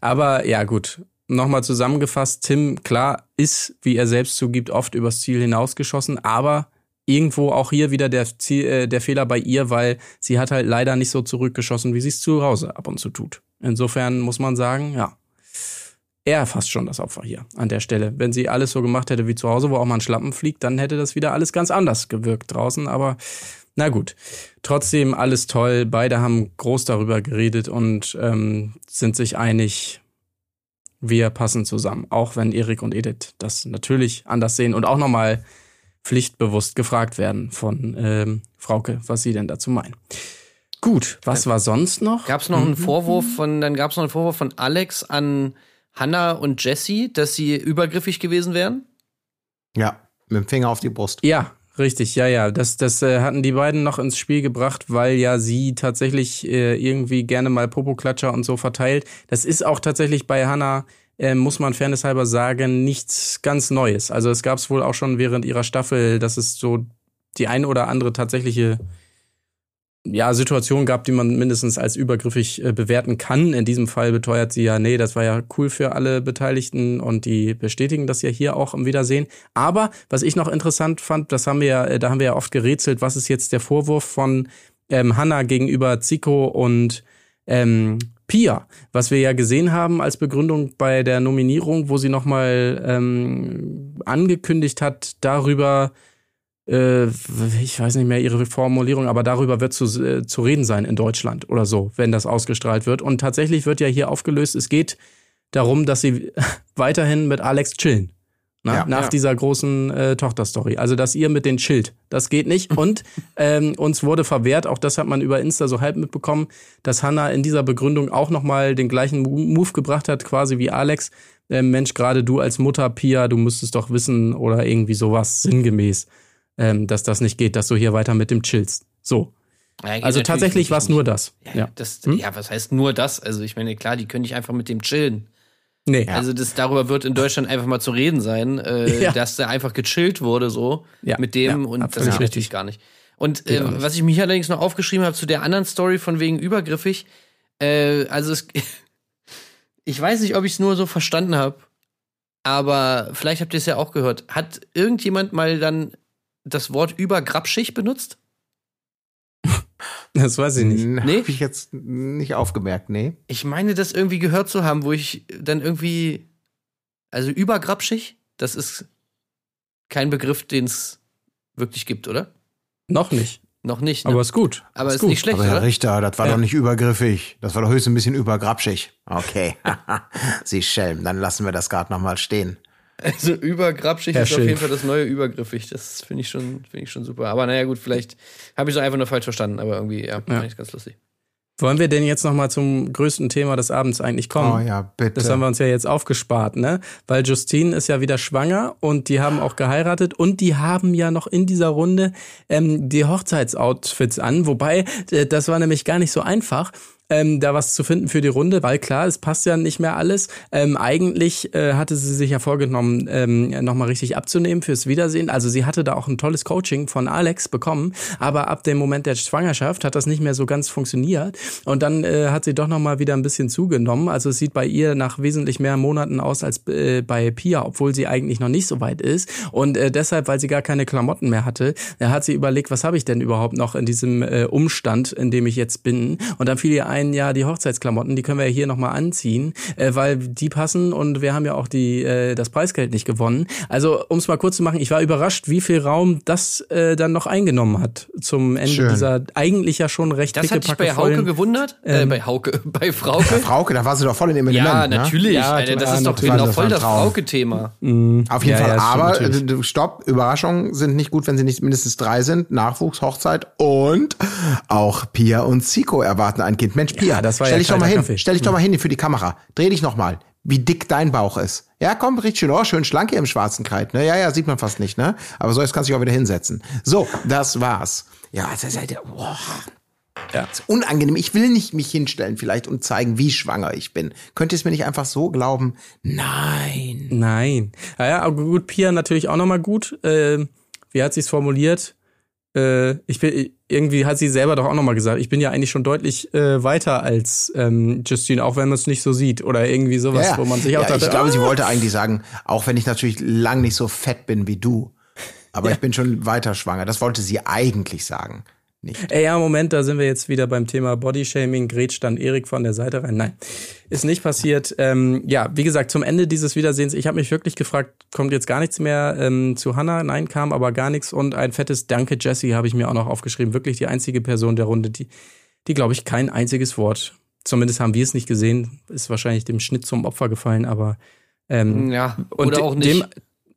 Aber ja, gut. Nochmal zusammengefasst, Tim, klar, ist, wie er selbst zugibt, oft übers Ziel hinausgeschossen, aber irgendwo auch hier wieder der, Ziel, äh, der Fehler bei ihr, weil sie hat halt leider nicht so zurückgeschossen, wie sie es zu Hause ab und zu tut. Insofern muss man sagen, ja, er fast schon das Opfer hier an der Stelle. Wenn sie alles so gemacht hätte wie zu Hause, wo auch mal ein Schlappen fliegt, dann hätte das wieder alles ganz anders gewirkt draußen, aber na gut. Trotzdem alles toll. Beide haben groß darüber geredet und ähm, sind sich einig, wir passen zusammen. Auch wenn Erik und Edith das natürlich anders sehen und auch nochmal pflichtbewusst gefragt werden von ähm, Frauke, was sie denn dazu meinen. Gut, was war sonst noch? Gab es noch einen Vorwurf von, dann gab es noch einen Vorwurf von Alex an Hannah und Jesse, dass sie übergriffig gewesen wären? Ja, mit dem Finger auf die Brust. Ja, richtig, ja, ja. Das, das äh, hatten die beiden noch ins Spiel gebracht, weil ja sie tatsächlich äh, irgendwie gerne mal Popoklatscher und so verteilt. Das ist auch tatsächlich bei Hannah äh, muss man fairnesshalber sagen, nichts ganz Neues. Also es gab es wohl auch schon während ihrer Staffel, dass es so die ein oder andere tatsächliche ja, Situation gab, die man mindestens als übergriffig äh, bewerten kann. In diesem Fall beteuert sie ja, nee, das war ja cool für alle Beteiligten und die bestätigen das ja hier auch im Wiedersehen. Aber was ich noch interessant fand, das haben wir ja, äh, da haben wir ja oft gerätselt, was ist jetzt der Vorwurf von ähm, Hannah gegenüber Zico und ähm, Pia, was wir ja gesehen haben als Begründung bei der Nominierung, wo sie nochmal ähm, angekündigt hat, darüber, ich weiß nicht mehr ihre Formulierung, aber darüber wird zu, äh, zu reden sein in Deutschland oder so, wenn das ausgestrahlt wird. Und tatsächlich wird ja hier aufgelöst, es geht darum, dass sie weiterhin mit Alex chillen. Na, Ja. nach Ja. dieser großen äh, Tochterstory. Also, dass ihr mit den chillt. Das geht nicht. Und ähm, uns wurde verwehrt, auch das hat man über Insta so halb mitbekommen, dass Hannah in dieser Begründung auch nochmal den gleichen Mo- Move gebracht hat, quasi wie Alex. Ähm, Mensch, gerade du als Mutter, Pia, du müsstest doch wissen oder irgendwie sowas sinngemäß, ähm, dass das nicht geht, dass du hier weiter mit dem chillst. So. Ja, Also tatsächlich war es nur das. Ja, Ja. Das, Hm? ja, was heißt nur das? Also ich meine, klar, die können nicht einfach mit dem chillen. Nee. Also das darüber wird in Deutschland einfach mal zu reden sein, äh, dass da einfach gechillt wurde so mit dem und das ist richtig. gar nicht. Und äh, was ich mich allerdings noch aufgeschrieben habe zu der anderen Story von wegen übergriffig, äh, also es, ich weiß nicht, ob ich es nur so verstanden habe, aber vielleicht habt ihr es ja auch gehört. Hat irgendjemand mal dann das Wort übergrapschig benutzt? Das weiß ich nicht. Nee? Habe ich jetzt nicht aufgemerkt, nee. Ich meine, das irgendwie gehört zu haben, wo ich dann irgendwie, also übergrapschig, das ist kein Begriff, den es wirklich gibt, oder? Noch nicht. Noch nicht. Ne? Aber ist gut. Aber ist gut. nicht schlecht, Aber Herr oder? Richter, das war Ja. doch nicht übergriffig. Das war doch höchstens ein bisschen übergrapschig. Okay. Sie Schelm, dann lassen wir das gerade nochmal stehen. Also übergrapschig Herr ist auf jeden Fall das neue übergriffig. Das finde ich schon, finde ich schon super. Aber naja, gut, vielleicht habe ich es einfach nur falsch verstanden, aber irgendwie, ja, fand ich ganz lustig. Wollen wir denn jetzt nochmal zum größten Thema des Abends eigentlich kommen? Oh ja, bitte. Das haben wir uns ja jetzt aufgespart, ne? Weil Justine ist ja wieder schwanger und die haben auch geheiratet und die haben ja noch in dieser Runde ähm, die Hochzeitsoutfits an. Wobei, äh, das war nämlich gar nicht so einfach. Ähm, da was zu finden für die Runde, weil klar, es passt ja nicht mehr alles. Ähm, eigentlich äh, hatte sie sich ja vorgenommen, ähm, nochmal richtig abzunehmen fürs Wiedersehen. Also sie hatte da auch ein tolles Coaching von Alex bekommen, aber ab dem Moment der Schwangerschaft hat das nicht mehr so ganz funktioniert. Und dann äh, hat sie doch nochmal wieder ein bisschen zugenommen. Also es sieht bei ihr nach wesentlich mehr Monaten aus als äh, bei Pia, obwohl sie eigentlich noch nicht so weit ist. Und äh, deshalb, weil sie gar keine Klamotten mehr hatte, da hat sie überlegt, was habe ich denn überhaupt noch in diesem äh, Umstand, in dem ich jetzt bin. Und dann fiel ihr ein, ja, die Hochzeitsklamotten, die können wir ja hier nochmal anziehen, äh, weil die passen und wir haben ja auch die, äh, das Preisgeld nicht gewonnen. Also, um es mal kurz zu machen, ich war überrascht, wie viel Raum das äh, dann noch eingenommen hat zum Ende Schön. dieser eigentlich ja schon recht Das hat dich bei Hauke pickepackevollen- gewundert? äh, Ähm, bei Hauke, bei Frauke? Frauke, da war sie doch voll in dem Element. ja, ne? natürlich. Ja, Alter, das ja, ist doch genau voll das. Frauke-Thema. Auf jeden Ja, Fall. stimmt Aber natürlich. äh, stopp, Überraschungen sind nicht gut, wenn sie nicht mindestens drei sind. Nachwuchs, Hochzeit und auch Pia und Zico erwarten ein Kind. Mensch, Pia, Ja, das war stell dich doch mal hin. Kaffee. Stell dich doch mal hin für die Kamera. Dreh dich noch mal. Wie dick dein Bauch ist. Ja, komm, richtig schön. Oh, schön schlank hier im schwarzen Kleid. Ne? Ja, ja, sieht man fast nicht, ne? Aber so, jetzt kannst du dich auch wieder hinsetzen. So, das war's. Ja, das ist halt, boah, Ja. unangenehm. Ich will nicht mich hinstellen vielleicht und zeigen, wie schwanger ich bin. Könnt ihr es mir nicht einfach so glauben? Nein. Nein. Ja, ja, aber gut, Pia natürlich auch nochmal gut. Äh, wie hat sie es formuliert? Äh, ich bin, irgendwie hat sie selber doch auch nochmal gesagt, ich bin ja eigentlich schon deutlich äh, weiter als ähm, Justine, auch wenn man es nicht so sieht. Oder irgendwie sowas, Ja, wo man sich auch ja, dachte, ich glaube, sie ah, wollte eigentlich sagen, auch wenn ich natürlich lang nicht so fett bin wie du, aber ich bin schon weiter schwanger. Das wollte sie eigentlich sagen. Nicht. Ey, ja, Moment, da sind wir jetzt wieder beim Thema Bodyshaming. Grätscht dann Erik von der Seite rein. Nein, ist nicht passiert. Ähm, ja, wie gesagt, zum Ende dieses Wiedersehens, ich habe mich wirklich gefragt, kommt jetzt gar nichts mehr ähm, zu Hannah? Nein, kam aber gar nichts. Und ein fettes Danke, Jessie, habe ich mir auch noch aufgeschrieben. Wirklich die einzige Person der Runde, die, die glaube ich, kein einziges Wort, zumindest haben wir es nicht gesehen, ist wahrscheinlich dem Schnitt zum Opfer gefallen, aber ähm, Ja, und oder de- auch nicht. Dem,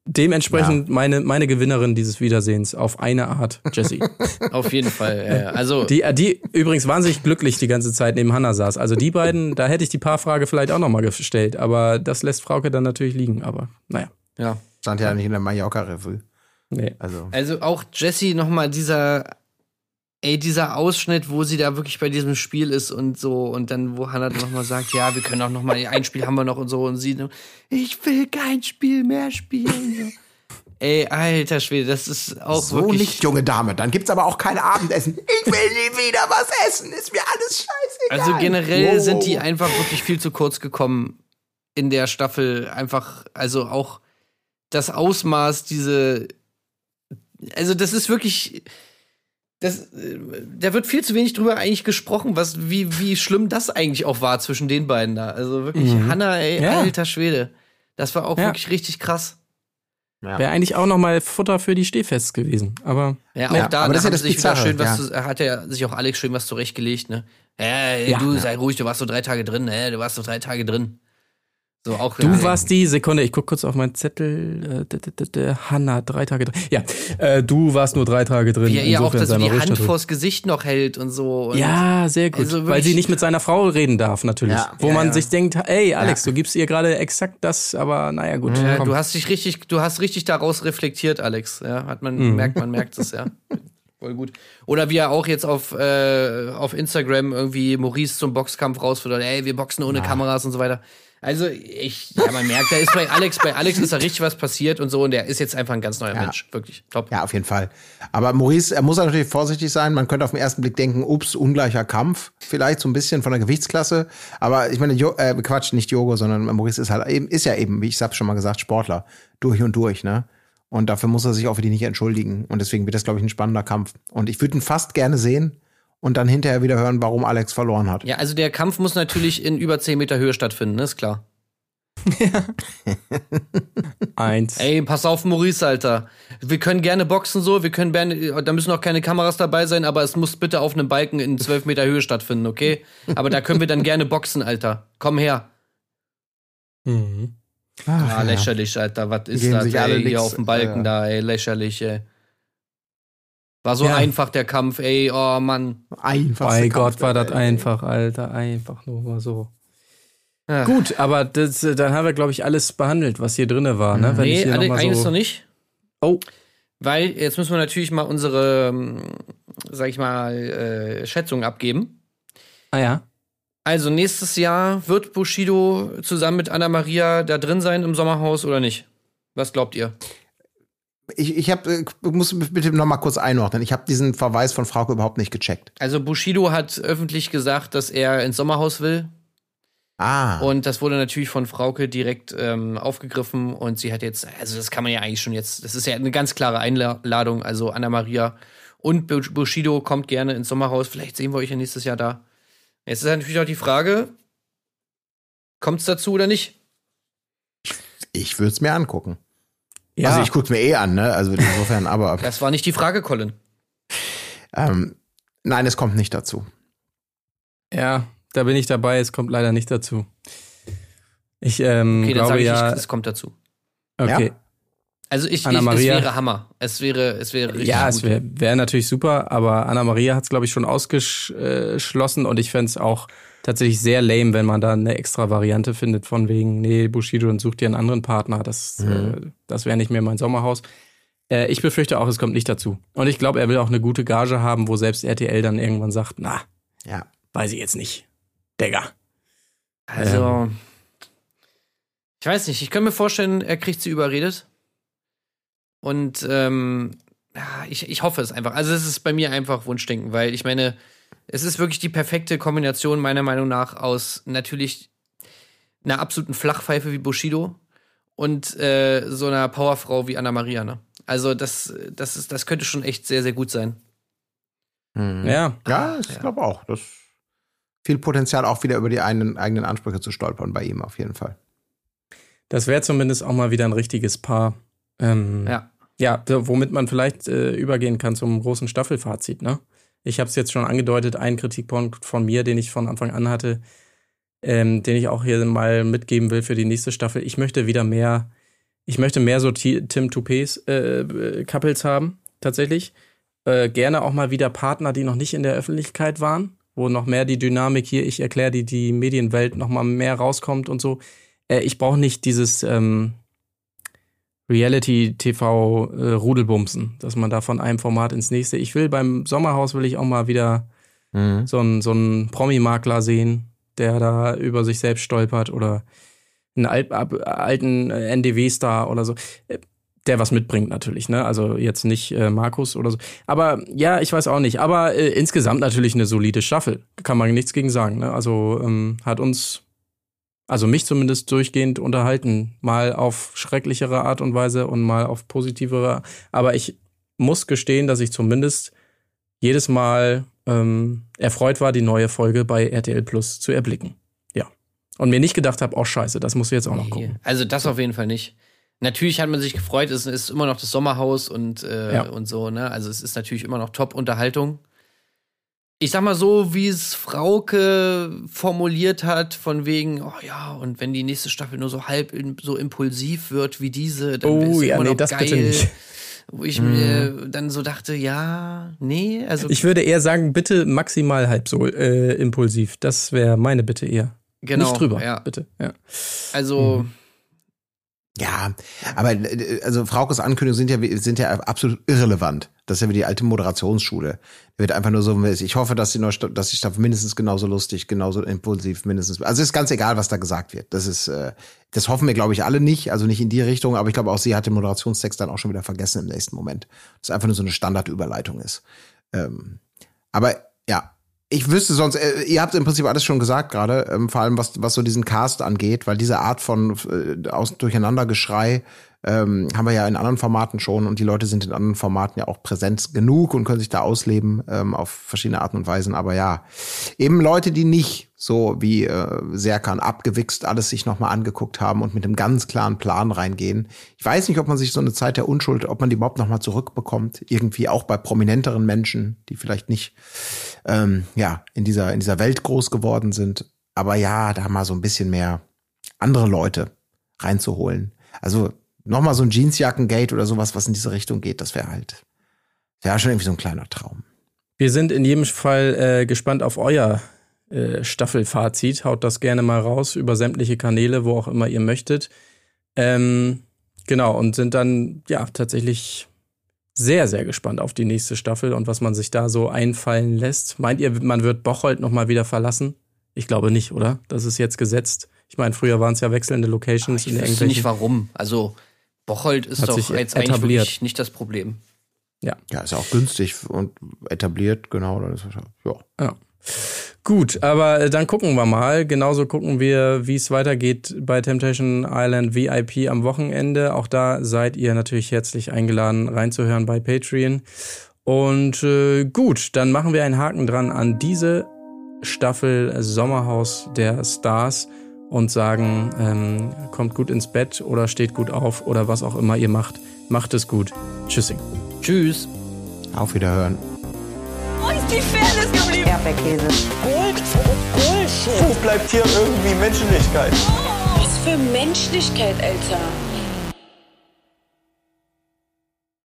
dementsprechend meine, meine Gewinnerin dieses Wiedersehens auf eine Art, Jessie. Auf jeden Fall. Ja, ja. Also, Die, äh, die übrigens wahnsinnig glücklich die ganze Zeit neben Hannah saß. Also die beiden, da hätte ich die Paarfrage vielleicht auch nochmal gestellt. Aber das lässt Frauke dann natürlich liegen. Aber naja, ja. Stand ja nicht in der Mallorca-Revue. nee. Also, Also auch Jesse nochmal dieser Ey, dieser Ausschnitt, wo sie da wirklich bei diesem Spiel ist und so und dann, wo Hannah dann nochmal sagt, ja, wir können auch nochmal, ein Spiel haben wir noch und so und sie, ich will kein Spiel mehr spielen. So. Ey, alter Schwede, das ist auch So wirklich. nicht, junge Dame. Dann gibt's aber auch kein Abendessen. Ich will nie wieder was essen. Ist mir alles scheißegal. Also generell Wow. sind die einfach wirklich viel zu kurz gekommen in der Staffel. Einfach, also auch das Ausmaß, diese. Also, das ist wirklich. Das, äh, da wird viel zu wenig drüber eigentlich gesprochen, was, wie, wie schlimm das eigentlich auch war zwischen den beiden da. Also wirklich, Hannah, ey, Ja. alter Schwede. Das war auch Ja. wirklich richtig krass. Wäre eigentlich auch noch mal Futter für die Stehfests gewesen. Aber Ja, auch Ja, da, aber da das ja das sich wieder Bizarre, schön was ja. zu, hat er sich auch Alex schön was zurechtgelegt, ne? Ja, Ja. du Ja. sei ruhig, du warst so drei Tage drin, ne? Du warst so drei Tage drin. So auch Du ja, warst die Sekunde, ich guck kurz auf meinen Zettel. Äh, Hanna, drei Tage drin. Ja, äh, du warst nur drei Tage drin. wie er ihr auch das, die Hand vors Gesicht noch hält und so. Und Ja, sehr gut. Also weil sie nicht mit seiner Frau reden darf, natürlich. Ja. Wo Ja, man ja. sich denkt, ey, Alex, du gibst ihr gerade exakt das, aber naja, gut. Ja, du hast dich richtig, du hast richtig daraus reflektiert, Alex. Ja, hat man Mhm. merkt, man merkt es ja. Voll gut. Oder wie er auch jetzt auf, äh, auf Instagram irgendwie Maurice zum Boxkampf rausfordert, ey, wir boxen ohne Kameras und so weiter. Also ich, ja, man merkt, da ist bei Alex, bei Alex ist da richtig was passiert und so und der ist jetzt einfach ein ganz neuer Ja. Mensch. Wirklich. Top. Ja, auf jeden Fall. Aber Maurice, er muss natürlich vorsichtig sein. Man könnte auf den ersten Blick denken, ups, ungleicher Kampf. Vielleicht so ein bisschen von der Gewichtsklasse. Aber ich meine, jo äh, Quatsch, nicht Jogo, sondern Maurice ist halt eben, ist ja eben, wie ich hab's schon mal gesagt, Sportler. Durch und durch, ne? Und dafür muss er sich auch für die nicht entschuldigen. Und deswegen wird das, glaube ich, ein spannender Kampf. Und ich würde ihn fast gerne sehen und dann hinterher wieder hören, warum Alex verloren hat. Ja, also der Kampf muss natürlich in über 10 Meter Höhe stattfinden, ist klar. Eins. Ey, pass auf, Maurice, Alter. Wir können gerne boxen so, wir können gerne, da müssen auch keine Kameras dabei sein, aber es muss bitte auf einem Balken in 12 Meter Höhe stattfinden, okay? Aber da können wir dann gerne boxen, Alter. Komm her. Mhm. Ach, Ah, lächerlich, Alter. Was ist Geben das, sich alle ey? Hier nix, auf dem Balken ja. da, ey. Lächerlich, ey. War so Ja. einfach der Kampf, ey. Oh, Mann. Einfach. Bei Gott war das einfach, Alter. Einfach nur mal so. Ach. Gut, aber das, äh, dann haben wir, glaube ich, alles behandelt, was hier drinne war, ne? Wenn ich Nee, hier alle, noch mal eigentlich so noch nicht. Oh, Weil jetzt müssen wir natürlich mal unsere, ähm, sag ich mal, äh, Schätzung abgeben. ah ja. Also nächstes Jahr wird Bushido zusammen mit Anna Maria da drin sein im Sommerhaus oder nicht? Was glaubt ihr? Ich, ich hab, äh, muss bitte noch mal kurz einordnen. Ich habe diesen Verweis von Frauke überhaupt nicht gecheckt. Also Bushido hat öffentlich gesagt, dass er ins Sommerhaus will. Ah. Und das wurde natürlich von Frauke direkt ähm, aufgegriffen und sie hat jetzt, also das kann man ja eigentlich schon jetzt, das ist ja eine ganz klare Einladung. Also Anna Maria und Bu- Bushido kommt gerne ins Sommerhaus. Vielleicht sehen wir euch ja nächstes Jahr da. Jetzt ist natürlich auch die Frage, kommt es dazu oder nicht? ich würde es mir angucken. Ja, Also ich guck's mir eh an, ne? Also insofern, aber Das war nicht die Frage, Colin. ähm, nein, es kommt nicht dazu. ja, da bin ich dabei. Es kommt leider nicht dazu. Ich ähm, Okay, dann glaube sage ich, ja. nicht, es kommt dazu. okay. Ja. Also ich, Anna ich es Maria. wäre Hammer. Es wäre, es wäre richtig Ja, gut. es wäre wär natürlich super, aber Anna-Maria hat es, glaube ich, schon ausgeschlossen und ich fände es auch tatsächlich sehr lame, wenn man da eine extra Variante findet, von wegen, nee, Bushido, dann such dir einen anderen Partner. Das, äh, das wäre nicht mehr mein Sommerhaus. Äh, ich befürchte auch, es kommt nicht dazu. Und ich glaube, er will auch eine gute Gage haben, wo selbst RTL dann irgendwann sagt, na, Ja. weiß ich jetzt nicht. Digga. Also, ich weiß nicht, ich kann mir vorstellen, er kriegt sie überredet. Und ähm, ja, ich, ich hoffe es einfach. Also, es ist bei mir einfach Wunschdenken, weil ich meine, es ist wirklich die perfekte Kombination, meiner Meinung nach, aus natürlich einer absoluten Flachpfeife wie Bushido und äh, so einer Powerfrau wie Anna Maria. Ne? Also, das, das, ist, das könnte schon echt sehr, sehr gut sein. Mhm. Ja, Ja, ich glaube auch. Das viel Potenzial auch wieder über die eigenen, eigenen Ansprüche zu stolpern bei ihm auf jeden Fall. das wäre zumindest auch mal wieder ein richtiges Paar. Ähm, Ja. Ja, womit man vielleicht äh, übergehen kann zum großen Staffelfazit. Ne? Ich habe es jetzt schon angedeutet, ein Kritikpunkt von mir, den ich von Anfang an hatte, ähm, den ich auch hier mal mitgeben will für die nächste Staffel. Ich möchte wieder mehr, ich möchte mehr so Ti- Tim Toupets äh, äh, Couples haben, tatsächlich. Äh, gerne auch mal wieder Partner, die noch nicht in der Öffentlichkeit waren, wo noch mehr die Dynamik hier, ich erkläre die, die Medienwelt noch mal mehr rauskommt und so. Äh, ich brauche nicht dieses, ähm, Reality-TV-Rudelbumsen, dass man da von einem Format ins nächste. Ich will beim Sommerhaus will ich auch mal wieder Mhm. so einen, so einen Promi-Makler sehen, der da über sich selbst stolpert oder einen ab, alten äh, NDW-Star oder so. Äh, Der was mitbringt natürlich, ne? Also jetzt nicht äh, Markus oder so. Aber ja, ich weiß auch nicht. Aber äh, insgesamt natürlich eine solide Staffel. Kann man nichts gegen sagen. Ne? Also ähm, hat uns, also mich zumindest durchgehend unterhalten. Mal auf schrecklichere Art und Weise und mal auf positivere. Aber ich muss gestehen, dass ich zumindest jedes Mal ähm, erfreut war, die neue Folge bei RTL Plus zu erblicken. Ja. Und mir nicht gedacht habe, oh scheiße, das musst du jetzt auch noch gucken. Also das auf jeden Fall nicht. Natürlich hat man sich gefreut, es ist immer noch das Sommerhaus und, äh, Ja. und so, ne? Also es ist natürlich immer noch Top-Unterhaltung. Ich sag mal so, wie es Frauke formuliert hat, von wegen, oh ja, und wenn die nächste Staffel nur so halb in, so impulsiv wird wie diese, dann Oh ist ja, immer nee, das geil. bitte nicht. Wo ich mir dann so dachte, ja, nee, also Ich würde eher sagen, bitte maximal halb so äh, impulsiv. Das wäre meine Bitte eher. genau, nicht drüber, Ja. bitte. Ja. Also Mhm. Ja, aber äh, also Fraukes Ankündigungen sind ja sind ja absolut irrelevant. Das ist ja wie die alte Moderationsschule. Wird einfach nur so, ich hoffe, dass die neue dass die Staffel mindestens genauso lustig, genauso impulsiv, mindestens. Also ist ganz egal, was da gesagt wird. Das ist, äh, das hoffen wir, glaube ich, alle nicht. Also nicht in die Richtung, aber ich glaube auch sie hat den Moderationstext dann auch schon wieder vergessen im nächsten Moment. Das einfach nur so eine Standardüberleitung ist. Ähm, aber ja, ich wüsste sonst, äh, ihr habt im Prinzip alles schon gesagt gerade, ähm, vor allem was, was so diesen Cast angeht, weil diese Art von äh, aus Durcheinandergeschrei ähm, haben wir ja in anderen Formaten schon und die Leute sind in anderen Formaten ja auch präsent genug und können sich da ausleben ähm, auf verschiedene Arten und Weisen. Aber ja, eben Leute, die nicht so wie äh, Serkan abgewichst alles sich nochmal angeguckt haben und mit einem ganz klaren Plan reingehen. Ich weiß nicht, ob man sich so eine Zeit der Unschuld, ob man die überhaupt nochmal zurückbekommt. Irgendwie auch bei prominenteren Menschen, die vielleicht nicht ähm, ja, in dieser, in dieser Welt groß geworden sind. Aber ja, da mal so ein bisschen mehr andere Leute reinzuholen. Also nochmal so ein Jeansjackengate oder sowas, was in diese Richtung geht, das wäre halt, wäre schon irgendwie so ein kleiner Traum. Wir sind in jedem Fall äh, gespannt auf euer äh, Staffelfazit. Haut das gerne mal raus über sämtliche Kanäle, wo auch immer ihr möchtet. Ähm, genau, und sind dann ja tatsächlich sehr, sehr gespannt auf die nächste Staffel und was man sich da so einfallen lässt. Meint ihr, man wird Bocholt nochmal wieder verlassen? Ich glaube nicht, oder? Das ist jetzt gesetzt. Ich meine, früher waren es ja wechselnde Locations ich in wüsste nicht warum. Also Bocholt ist doch jetzt eigentlich etabliert. wirklich nicht das Problem. Ja, ist auch günstig und etabliert, genau. Ja. Ja. Gut, aber äh, dann gucken wir mal. Genauso gucken wir, wie es weitergeht bei Temptation Island VIP am Wochenende. Auch da seid ihr natürlich herzlich eingeladen, reinzuhören bei Patreon. Und äh, gut, dann machen wir einen Haken dran an diese Staffel Sommerhaus der Stars und sagen, ähm, kommt gut ins Bett oder steht gut auf oder was auch immer ihr macht. Macht es gut. Tschüssing. Tschüss. Auf Wiederhören. Erdbeerkäse. Gold, Bullshit. Wo bleibt hier irgendwie Menschlichkeit? Was für Menschlichkeit, Alter.